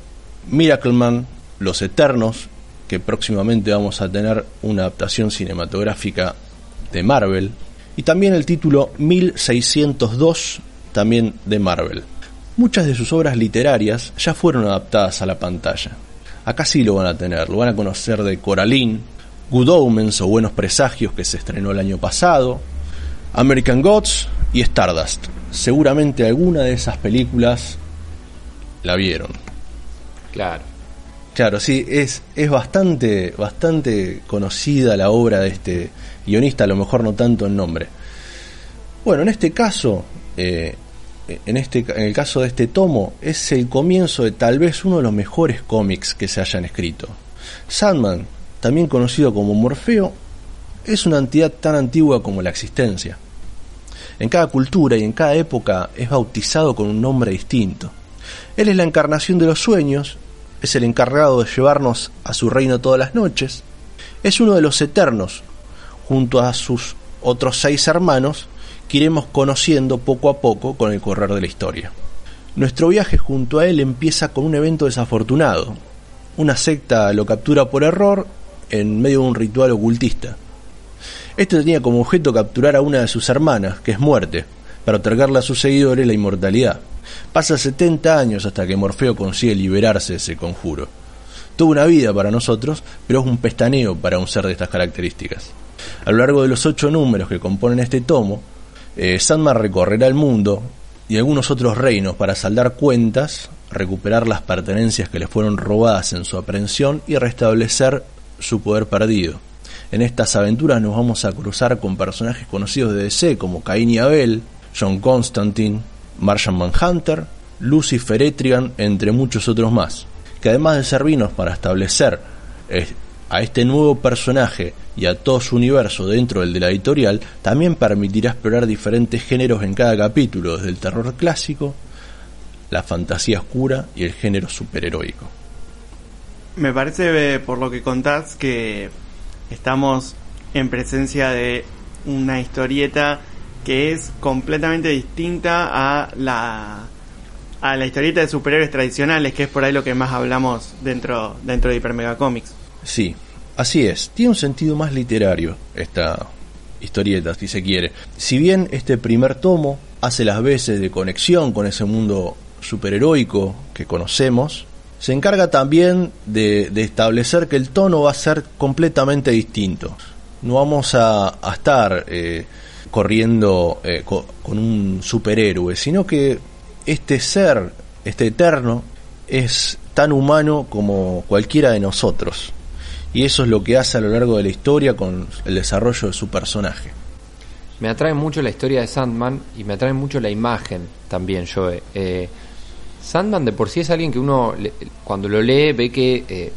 Miracleman, Los Eternos, que próximamente vamos a tener una adaptación cinematográfica de Marvel, y también el título 1602, también de Marvel. Muchas de sus obras literarias ya fueron adaptadas a la pantalla. Acá sí lo van a tener, lo van a conocer de Coraline, Good Omens o Buenos Presagios que se estrenó el año pasado, American Gods y Stardust. Seguramente alguna de esas películas la vieron. Claro. Claro, sí, es, es bastante, bastante conocida la obra de este guionista, a lo mejor no tanto en nombre. Bueno, en este caso, eh, en, este, en el caso de este tomo, es el comienzo de tal vez uno de los mejores cómics que se hayan escrito. Sandman, también conocido como Morfeo, es una entidad tan antigua como la existencia. En cada cultura y en cada época es bautizado con un nombre distinto. Él es la encarnación de los sueños, es el encargado de llevarnos a su reino todas las noches, es uno de los eternos, junto a sus otros seis hermanos, que iremos conociendo poco a poco con el correr de la historia. Nuestro viaje junto a él empieza con un evento desafortunado. Una secta lo captura por error en medio de un ritual ocultista. Este tenía como objeto capturar a una de sus hermanas, que es muerte, para otorgarle a sus seguidores la inmortalidad. Pasa 70 años hasta que Morfeo consigue liberarse de ese conjuro. Tuvo una vida para nosotros, pero es un pestaneo para un ser de estas características. A lo largo de los ocho números que componen este tomo, eh, recorrerá el mundo y algunos otros reinos para saldar cuentas, recuperar las pertenencias que le fueron robadas en su aprehensión y restablecer su poder perdido. En estas aventuras nos vamos a cruzar con personajes conocidos de DC como Cain y Abel, John Constantine, Martian Manhunter, Lucifer Etrigan, entre muchos otros más, que además de servirnos para establecer eh, a este nuevo personaje y a todo su universo dentro del de la editorial, también permitirá explorar diferentes géneros en cada capítulo, desde el terror clásico, la fantasía oscura y el género superheroico. Me parece, eh, por lo que contás, que estamos en presencia de una historieta que es completamente distinta a la a la historieta de superhéroes tradicionales, que es por ahí lo que más hablamos dentro dentro de Hyper Mega Comics. Sí, así es. Tiene un sentido más literario esta historieta, si se quiere. Si bien este primer tomo hace las veces de conexión con ese mundo superheroico que conocemos, se encarga también de, establecer que el tono va a ser completamente distinto. No vamos a, estar eh, corriendo eh, con, con un superhéroe, sino que este ser, este eterno, es tan humano como cualquiera de nosotros y eso es lo que hace a lo largo de la historia con el desarrollo de su personaje. Me atrae mucho la historia de Sandman y me atrae mucho la imagen también, Joe. Eh, Sandman de por sí es alguien que uno cuando lo lee ve que eh,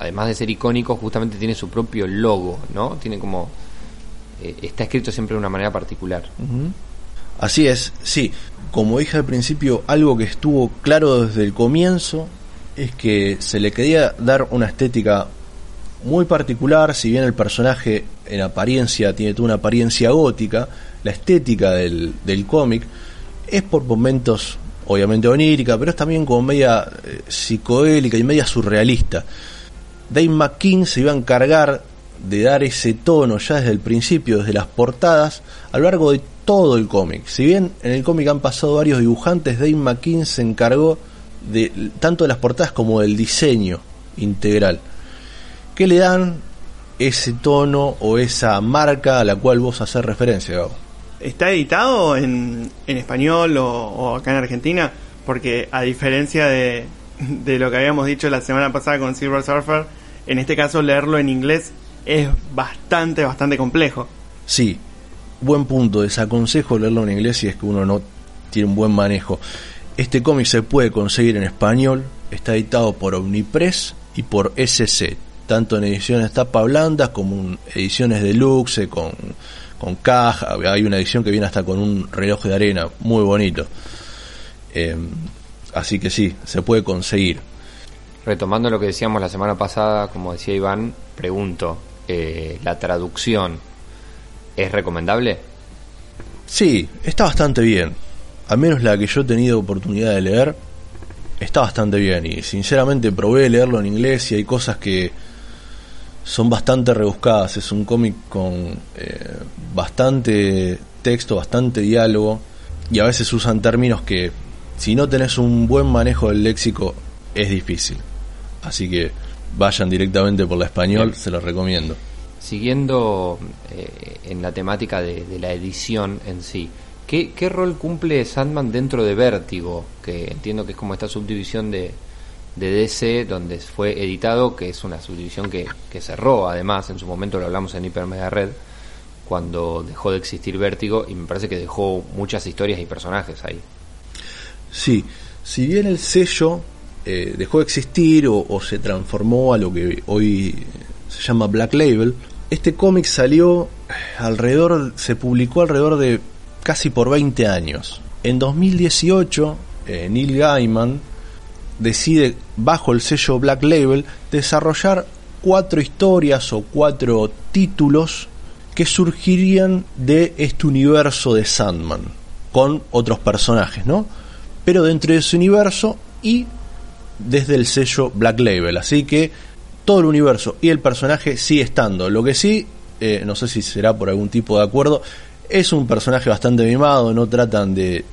además de ser icónico justamente tiene su propio logo, ¿no? Tiene como eh, está escrito siempre de una manera particular. Así es, sí. Como dije al principio, algo que estuvo claro desde el comienzo es que se le quería dar una estética muy particular, si bien el personaje en apariencia tiene toda una apariencia gótica, la estética del, del cómic es por momentos obviamente onírica, pero es también como media eh, psicodélica y media surrealista. Dave McKean se iba a encargar de dar ese tono ya desde el principio, desde las portadas, a lo largo de todo el cómic. Si bien en el cómic han pasado varios dibujantes, Dave McKean se encargó de tanto de las portadas como del diseño integral que le dan ese tono o esa marca a la cual vos haces referencia, Gabo. ¿Está editado en, en español o, acá en Argentina? Porque a diferencia de, de lo que habíamos dicho la semana pasada con Silver Surfer, en este caso leerlo en inglés es bastante, bastante complejo. Sí, buen punto. Desaconsejo leerlo en inglés si es que uno no tiene un buen manejo. Este cómic se puede conseguir en español, está editado por Omnipress y por SC, tanto en ediciones tapa blanda como en ediciones deluxe con, con caja. Hay una edición que viene hasta con un reloj de arena muy bonito. Eh, así que sí, se puede conseguir. Retomando lo que decíamos la semana pasada, como decía Iván, pregunto, eh, ¿la traducción es recomendable? Sí, está bastante bien. Al menos la que yo he tenido oportunidad de leer, está bastante bien. Y sinceramente probé leerlo en inglés y hay cosas que son bastante rebuscadas. Es un cómic con eh, bastante texto, bastante diálogo y a veces usan términos que si no tenés un buen manejo del léxico es difícil. Así que vayan directamente por la español, se los recomiendo. Siguiendo eh, en la temática de, la edición en sí, ¿qué, ¿qué rol cumple Sandman dentro de Vértigo? Que entiendo que es como esta subdivisión de, de DC, donde fue editado, que es una subdivisión que, cerró, además, en su momento lo hablamos en Hyper Mega Red, cuando dejó de existir Vértigo, y me parece que dejó muchas historias y personajes ahí. Sí, si bien el sello eh, dejó de existir o, o, se transformó a lo que hoy se llama Black Label, este cómic salió alrededor, se publicó alrededor de casi por 20 años. En 2018, eh, Neil Gaiman decide, bajo el sello Black Label, desarrollar cuatro historias o cuatro títulos que surgirían de este universo de Sandman, con otros personajes, ¿no? Pero dentro de ese universo y desde el sello Black Label. Así que todo el universo y el personaje sigue estando. Lo que sí, eh, no sé si será por algún tipo de acuerdo, es un personaje bastante mimado, no tratan de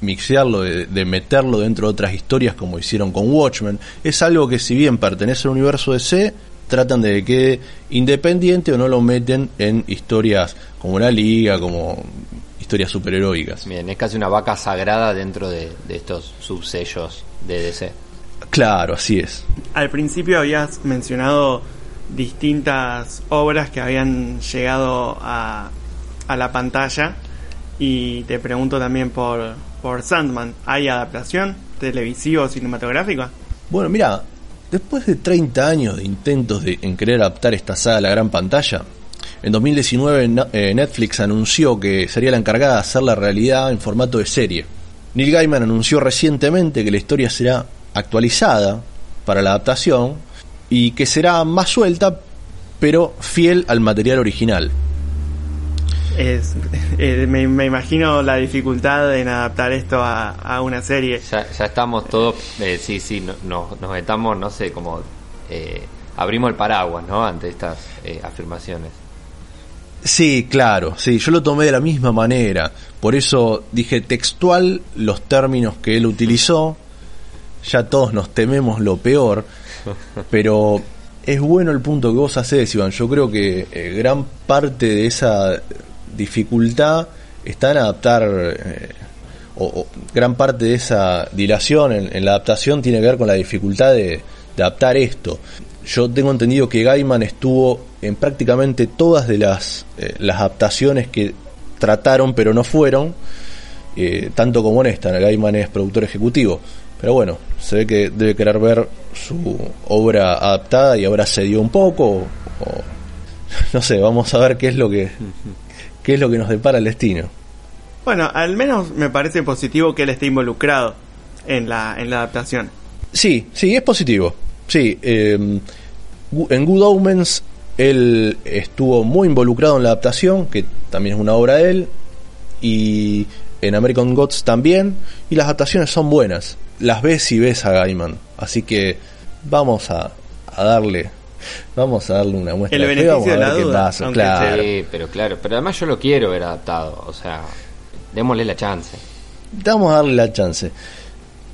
mixearlo, de, meterlo dentro de otras historias como hicieron con Watchmen. Es algo que si bien pertenece al universo de C, tratan de que quede independiente o no lo meten en historias como la liga, como historias superheroicas. Bien, es casi una vaca sagrada dentro de, de estos subsellos de DC. Claro, así es. Al principio habías mencionado distintas obras que habían llegado a, a la pantalla. Y te pregunto también por, por Sandman, ¿hay adaptación televisiva o cinematográfica? Bueno, mira, después de 30 años de intentos de, en querer adaptar esta saga a la gran pantalla, en 2019 na- eh, Netflix anunció que sería la encargada de hacer la realidad en formato de serie. Neil Gaiman anunció recientemente que la historia será actualizada para la adaptación y que será más suelta, pero fiel al material original. Es, eh, me, me imagino la dificultad en adaptar esto a, a una serie. Ya, ya estamos todos, eh, sí, sí, no- no- nos estamos, no sé, como eh, abrimos el paraguas, ¿no? Ante estas eh, afirmaciones. Sí, claro, sí, yo lo tomé de la misma manera. Por eso dije textual los términos que él utilizó. Ya todos nos tememos lo peor, pero es bueno el punto que vos hacés, Iván. Yo creo que eh, gran parte de esa dificultad está en adaptar, eh, o, gran parte de esa dilación en, la adaptación tiene que ver con la dificultad de, adaptar esto. Yo tengo entendido que Gaiman estuvo en prácticamente todas de las, eh, adaptaciones que trataron pero no fueron, eh, tanto como en esta. Gaiman es productor ejecutivo. Pero bueno, se ve que debe querer ver su obra adaptada y ahora se dio un poco. O- no sé, vamos a ver qué es lo que qué es lo que nos depara el destino. Bueno, al menos me parece positivo que él esté involucrado en la, en la adaptación. Sí, sí, es positivo. Sí, eh, Gu- en Good Omens él estuvo muy involucrado en la adaptación, que también es una obra de él, y en American Gods también, y las adaptaciones son buenas. Las ves y ves a Gaiman, así que vamos a, a darle vamos a darle una muestra El de fe, beneficio vamos a de ver la qué duda, pasa, claro. Sí, pero claro, pero además yo lo quiero ver adaptado, o sea, démosle la chance. Vamos a darle la chance.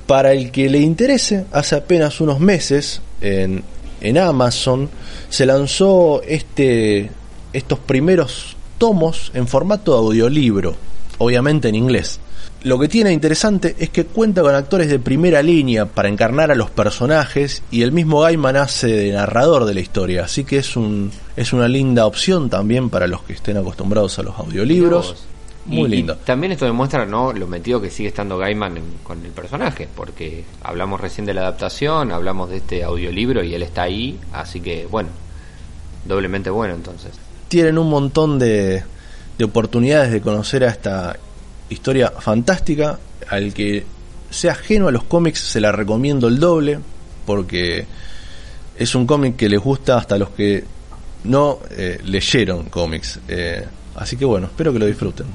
Para el que le interese, hace apenas unos meses en, en Amazon se lanzó este estos primeros tomos en formato de audiolibro, obviamente en inglés. Lo que tiene interesante es que cuenta con actores de primera línea para encarnar a los personajes y el mismo Gaiman hace de narrador de la historia, así que es un es una linda opción también para los que estén acostumbrados a los audiolibros. Muy Y- lindo. y también esto demuestra no lo metido que sigue estando Gaiman en- con el personaje, porque hablamos recién de la adaptación, hablamos de este audiolibro y él está ahí, así que bueno, doblemente bueno entonces. tienen un montón de, de oportunidades de conocer a esta historia fantástica. Al que sea ajeno a los cómics se la recomiendo el doble, porque es un cómic que les gusta hasta los que no eh, leyeron cómics. Eh, así que bueno, espero que lo disfruten.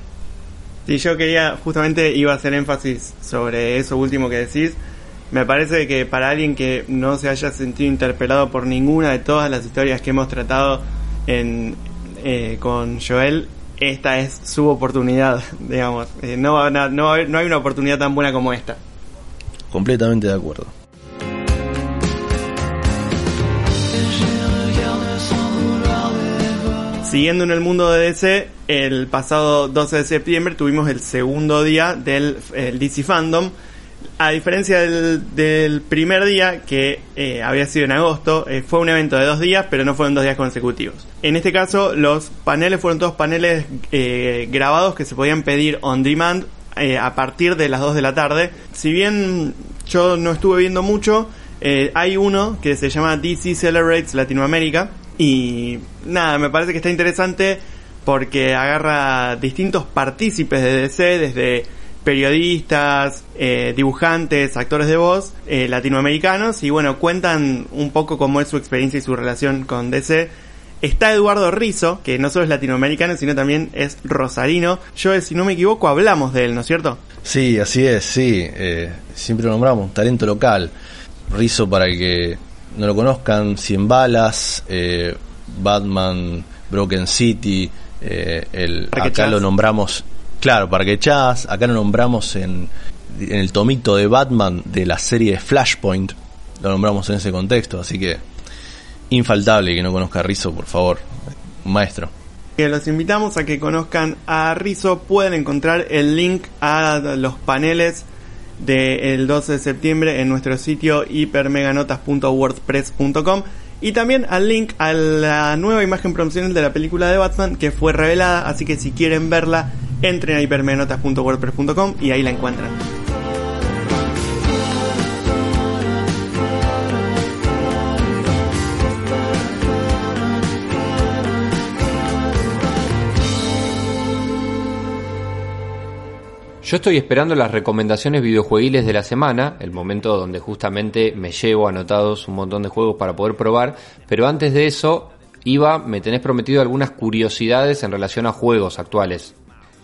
Si yo quería, justamente iba a hacer énfasis sobre eso último que decís. Me parece que para alguien que no se haya sentido interpelado por ninguna de todas las historias que hemos tratado en, eh, con Joel, esta es su oportunidad, digamos. Eh, no, no, no hay una oportunidad tan buena como esta. Completamente de acuerdo. Siguiendo en el mundo de DC, el pasado 12 de septiembre tuvimos el segundo día del el DC Fandom. A diferencia del, primer día, que eh, había sido en agosto, eh, fue un evento de dos días, pero no fueron dos días consecutivos. En este caso, los paneles fueron todos paneles eh, grabados que se podían pedir on demand a partir de las 2 de la tarde. Si bien yo no estuve viendo mucho, hay uno que se llama DC Celebrates Latinoamérica. Y nada, me parece que está interesante porque agarra distintos partícipes de DC, desde periodistas, eh, dibujantes, actores de voz eh, latinoamericanos y bueno, cuentan un poco cómo es su experiencia y su relación con DC. Está Eduardo Rizzo, que no solo es latinoamericano, sino también es rosarino. Yo, si no me equivoco, hablamos de él, ¿no es cierto? Sí, así es, sí. eh, siempre lo nombramos, talento local. Rizo para el que no lo conozcan, Cien Balas, Batman, Broken City, el, acá lo nombramos, claro, Parque Chas, acá lo nombramos en, el tomito de Batman de la serie Flashpoint, lo nombramos en ese contexto, así que infaltable que no conozca a Rizzo, por favor, maestro. que los invitamos a que conozcan a Rizzo. Pueden encontrar el link a los paneles del 12 de septiembre en nuestro sitio hipermeganotas.wordpress.com Y también al link a la nueva imagen promocional de la película de Batman que fue revelada, así que si quieren verla, entren a hipermenotas.wordpress.com y ahí la encuentran. Yo estoy esperando las recomendaciones videojuegiles de la semana, el momento donde justamente me llevo anotados un montón de juegos para poder probar, pero antes de eso, Iva, me tenés prometido algunas curiosidades en relación a juegos actuales.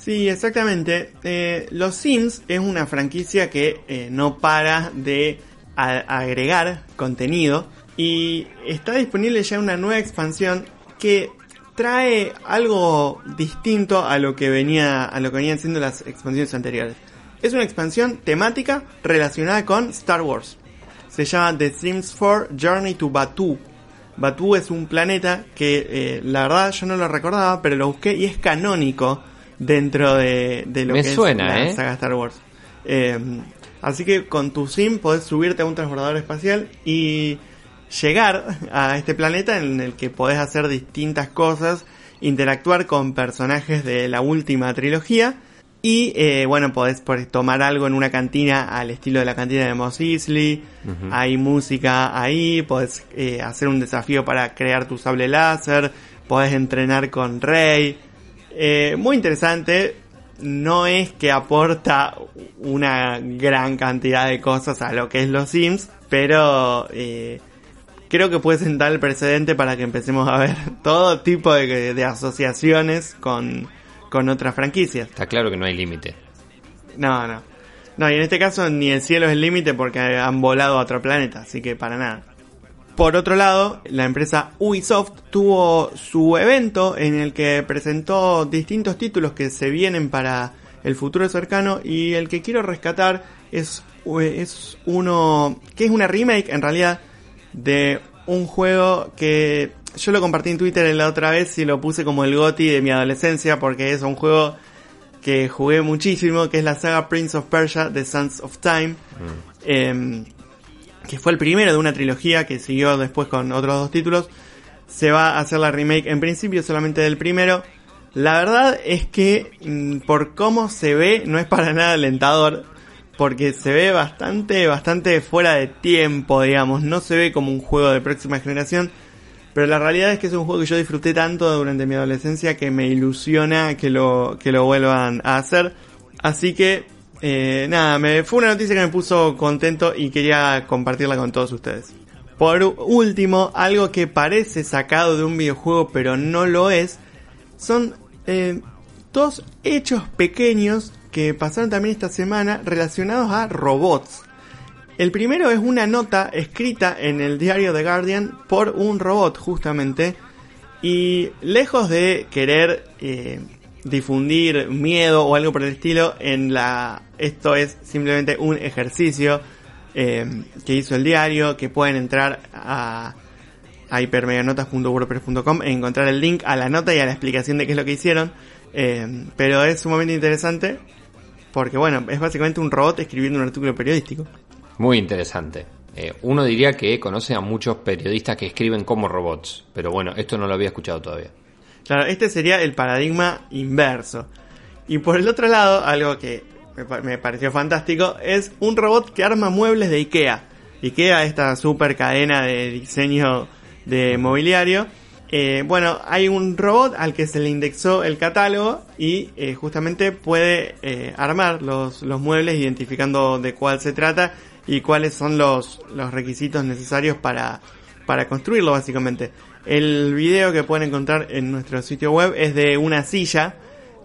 Sí, exactamente. Eh, Los Sims es una franquicia que eh, no para de agregar contenido y está disponible ya una nueva expansión que trae algo distinto a lo que venía a lo que venían siendo las expansiones anteriores. Es una expansión temática relacionada con Star Wars. Se llama The Sims 4 Journey to Batuu. Batuu es un planeta que eh, la verdad yo no lo recordaba, pero lo busqué y es canónico dentro de, de lo Me que suena, es la ¿eh? saga Star Wars. Eh, así que con tu sim podés subirte a un transbordador espacial y llegar a este planeta en el que podés hacer distintas cosas, interactuar con personajes de la última trilogía y eh, bueno, podés tomar algo en una cantina al estilo de la cantina de Mos Eisley, hay música ahí, podés eh, hacer un desafío para crear tu sable láser, podés entrenar con Rey, eh, muy interesante. No es que aporta una gran cantidad de cosas a lo que es los Sims, pero eh, creo que puede sentar el precedente para que empecemos a ver todo tipo de, de asociaciones con, con otras franquicias. Está claro que no hay límite. No, no. No, y en este caso ni el cielo es el límite porque han volado a otro planeta, así que para nada. Por otro lado, la empresa Ubisoft tuvo su evento en el que presentó distintos títulos que se vienen para el futuro cercano y el que quiero rescatar es, es uno que es una remake en realidad de un juego que yo lo compartí en Twitter la otra vez y lo puse como el GOTI de mi adolescencia porque es un juego que jugué muchísimo, que es la saga Prince of Persia, The Sands of Time, em, que fue el primero de una trilogía que siguió después con otros dos títulos. Se va a hacer la remake en principio solamente del primero. La verdad es que mm, por cómo se ve no es para nada alentador, porque se ve bastante, bastante fuera de tiempo, digamos, no se ve como un juego de próxima generación. Pero la realidad es que es un juego que yo disfruté tanto durante mi adolescencia que me ilusiona que lo, que lo vuelvan a hacer. Así que, eh, nada, me, fue una noticia que me puso contento y quería compartirla con todos ustedes. Por último, algo que parece sacado de un videojuego pero no lo es, son eh, dos hechos pequeños que pasaron también esta semana relacionados a robots. El primero es una nota escrita en el diario The Guardian por un robot justamente y lejos de querer eh, difundir miedo o algo por el estilo en la esto es simplemente un ejercicio eh, que hizo el diario que pueden entrar a, a hipermedianotas.wordpress.com e encontrar el link a la nota y a la explicación de qué es lo que hicieron eh, pero es sumamente interesante porque bueno es básicamente un robot escribiendo un artículo periodístico Muy interesante. Eh, uno diría que conoce a muchos periodistas que escriben como robots, pero bueno, esto no lo había escuchado todavía. Claro, este sería el paradigma inverso. Y por el otro lado, algo que me, pa- me pareció fantástico, es un robot que arma muebles de IKEA. IKEA, esta super cadena de diseño de mobiliario. Eh, bueno, hay un robot al que se le indexó el catálogo y eh, justamente puede eh, armar los, muebles identificando de cuál se trata y cuáles son los, requisitos necesarios para construirlo básicamente. El video que pueden encontrar en nuestro sitio web es de una silla,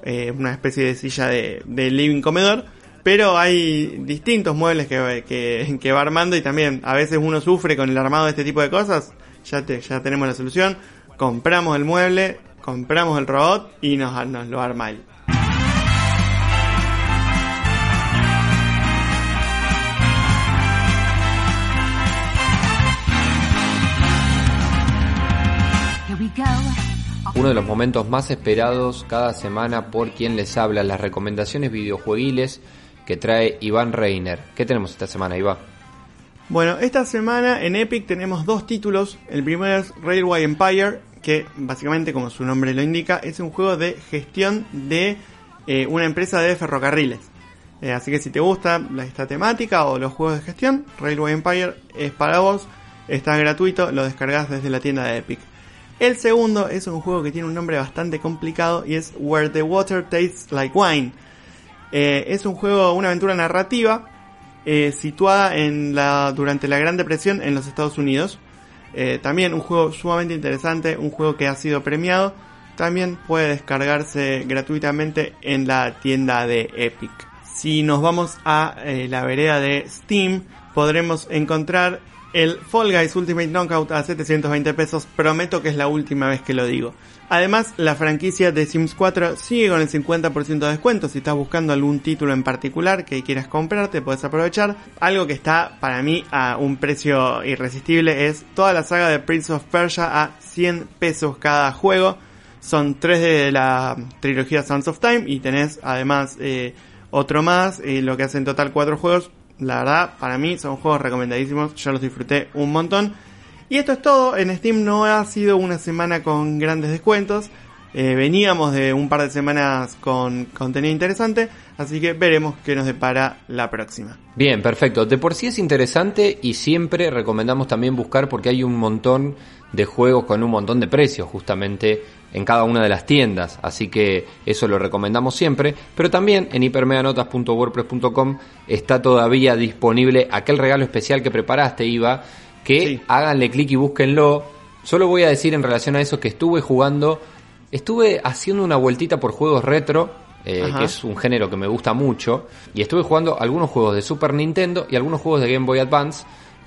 eh, una especie de silla de, living comedor, pero hay distintos muebles que, que, que va armando y también a veces uno sufre con el armado de este tipo de cosas. Ya, te, ya tenemos la solución. Compramos el mueble, compramos el robot y nos, nos lo arma él. Uno de los momentos más esperados cada semana por quien les habla, las recomendaciones videojueguiles que trae Iván Reiner. ¿Qué tenemos esta semana, Iván? Bueno, esta semana en Epic tenemos dos títulos. El primero es Railway Empire, que básicamente, como su nombre lo indica, es un juego de gestión de eh, una empresa de ferrocarriles. Eh, así que si te gusta esta temática o los juegos de gestión, Railway Empire es para vos, está gratuito, lo descargas desde la tienda de Epic. El segundo es un juego que tiene un nombre bastante complicado y es Where the Water Tastes Like Wine. Eh, es un juego, una aventura narrativa eh, situada en la, durante la Gran Depresión en los Estados Unidos. Eh, también un juego sumamente interesante, un juego que ha sido premiado. También puede descargarse gratuitamente en la tienda de Epic. Si nos vamos a la vereda de Steam, podremos encontrar el Fall Guys Ultimate Knockout a 720 pesos. Prometo que es la última vez que lo digo. Además, la franquicia de Sims 4 sigue con el 50% de descuento. Si estás buscando algún título en particular que quieras comprar, te puedes aprovechar. Algo que está para mí a un precio irresistible es toda la saga de Prince of Persia a 100 pesos cada juego. Son tres de la trilogía Sons of Time y tenés además eh, otro más, eh, lo que hace en total cuatro juegos. La verdad, para mí son juegos recomendadísimos, yo los disfruté un montón. Y esto es todo, en Steam no ha sido una semana con grandes descuentos. Eh, veníamos de un par de semanas con contenido interesante, así que veremos qué nos depara la próxima. Bien, perfecto. De por sí es interesante y siempre recomendamos también buscar porque hay un montón de juegos con un montón de precios justamente en cada una de las tiendas, así que eso lo recomendamos siempre, pero también en hipermeganotas.wordpress.com está todavía disponible aquel regalo especial que preparaste, Iva, que Sí. háganle clic y búsquenlo. Solo voy a decir en relación a eso que estuve jugando, estuve haciendo una vueltita por juegos retro, eh, que es un género que me gusta mucho, y estuve jugando algunos juegos de Super Nintendo y algunos juegos de Game Boy Advance.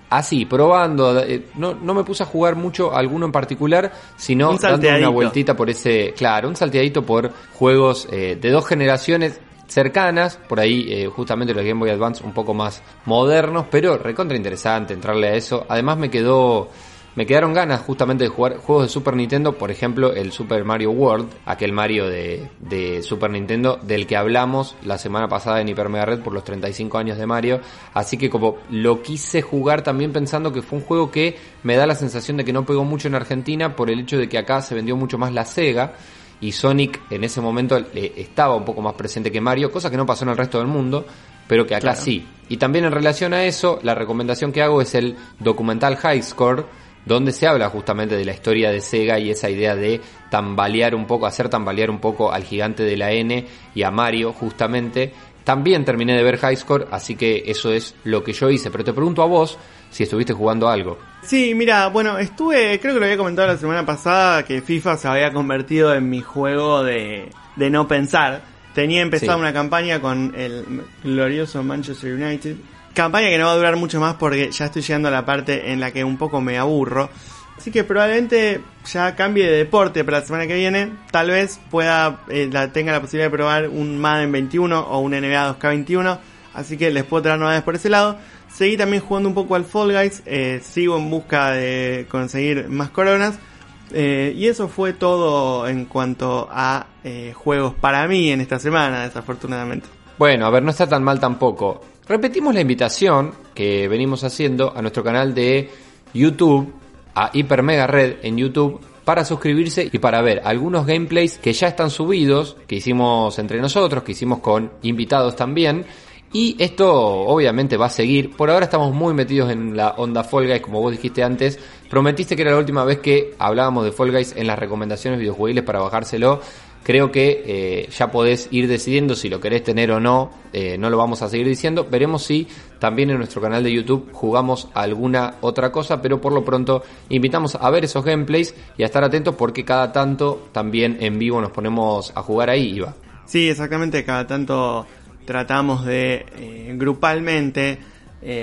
Así, probando, eh, no, no me puse a jugar mucho alguno en particular, sino Un dando una vueltita por ese, claro, un salteadito por juegos eh, de dos generaciones cercanas, por ahí eh, justamente los Game Boy Advance un poco más modernos, pero recontra interesante entrarle a eso. Además me quedó, me quedaron ganas justamente de jugar juegos de Super Nintendo, por ejemplo el Super Mario World, aquel Mario de, de Super Nintendo del que hablamos la semana pasada en Hyper Mega Red por los 35 años de Mario, así que como lo quise jugar también pensando que fue un juego que me da la sensación de que no pegó mucho en Argentina por el hecho de que acá se vendió mucho más la Sega, y Sonic en ese momento eh, estaba un poco más presente que Mario, cosa que no pasó en el resto del mundo, pero que acá Claro. sí. Y también en relación a eso, la recomendación que hago es el documental High Score, donde se habla justamente de la historia de Sega y esa idea de tambalear un poco, hacer tambalear un poco al gigante de la N y a Mario justamente. También terminé de ver High Score, así que eso es lo que yo hice. Pero te pregunto a vos si estuviste jugando algo. Sí, mira, bueno, estuve, creo que lo había comentado la semana pasada, que FIFA se había convertido en mi juego de, de no pensar. Tenía empezado Sí. una campaña con el glorioso Manchester United. Campaña que no va a durar mucho más porque ya estoy llegando a la parte en la que un poco me aburro. Así que probablemente ya cambie de deporte para la semana que viene. Tal vez pueda, eh, tenga la posibilidad de probar un Madden 21 o un NBA 2K21. Así que les puedo traer novedades por ese lado. Seguí también jugando un poco al Fall Guys. eh, sigo en busca de conseguir más coronas. Eh, y eso fue todo en cuanto a juegos para mí en esta semana, desafortunadamente. Bueno, a ver, no está tan mal tampoco. Repetimos la invitación que venimos haciendo a nuestro canal de YouTube, a Hyper Mega Red en YouTube, para suscribirse y para ver algunos gameplays que ya están subidos, que hicimos entre nosotros, que hicimos con invitados también. Y esto obviamente va a seguir. Por ahora estamos muy metidos en la onda Fall Guys, como vos dijiste antes. Prometiste que era la última vez que hablábamos de Fall Guys en las recomendaciones videojuegos para bajárselo. Creo que eh, ya podés ir decidiendo si lo querés tener o no. Eh, no lo vamos a seguir diciendo. Veremos si también en nuestro canal de YouTube jugamos alguna otra cosa. Pero por lo pronto invitamos a ver esos gameplays y a estar atentos porque cada tanto también en vivo nos ponemos a jugar ahí, Iba. Sí, exactamente, cada tanto tratamos de eh, grupalmente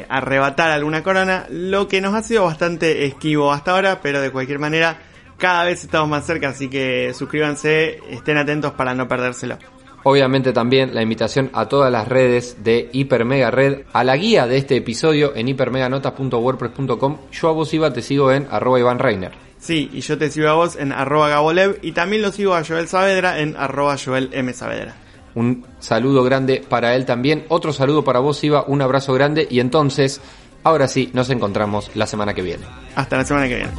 arrebatar alguna corona, lo que nos ha sido bastante esquivo hasta ahora, pero de cualquier manera cada vez estamos más cerca, así que suscríbanse, estén atentos para no perdérselo. Obviamente también la invitación a todas las redes de Hiper Mega Red, a la guía de este episodio en hipermeganotas.wordpress.com. Yo a vos Iba te sigo en arroba Iván Reiner. Sí, y yo te sigo a vos en arroba gabolev y también lo sigo a Joel Saavedra en arroba Joel M. Saavedra. Un saludo grande para él también. Otro saludo para vos, Iba. Un abrazo grande. Y entonces Ahora sí, nos encontramos la semana que viene. Hasta la semana que viene.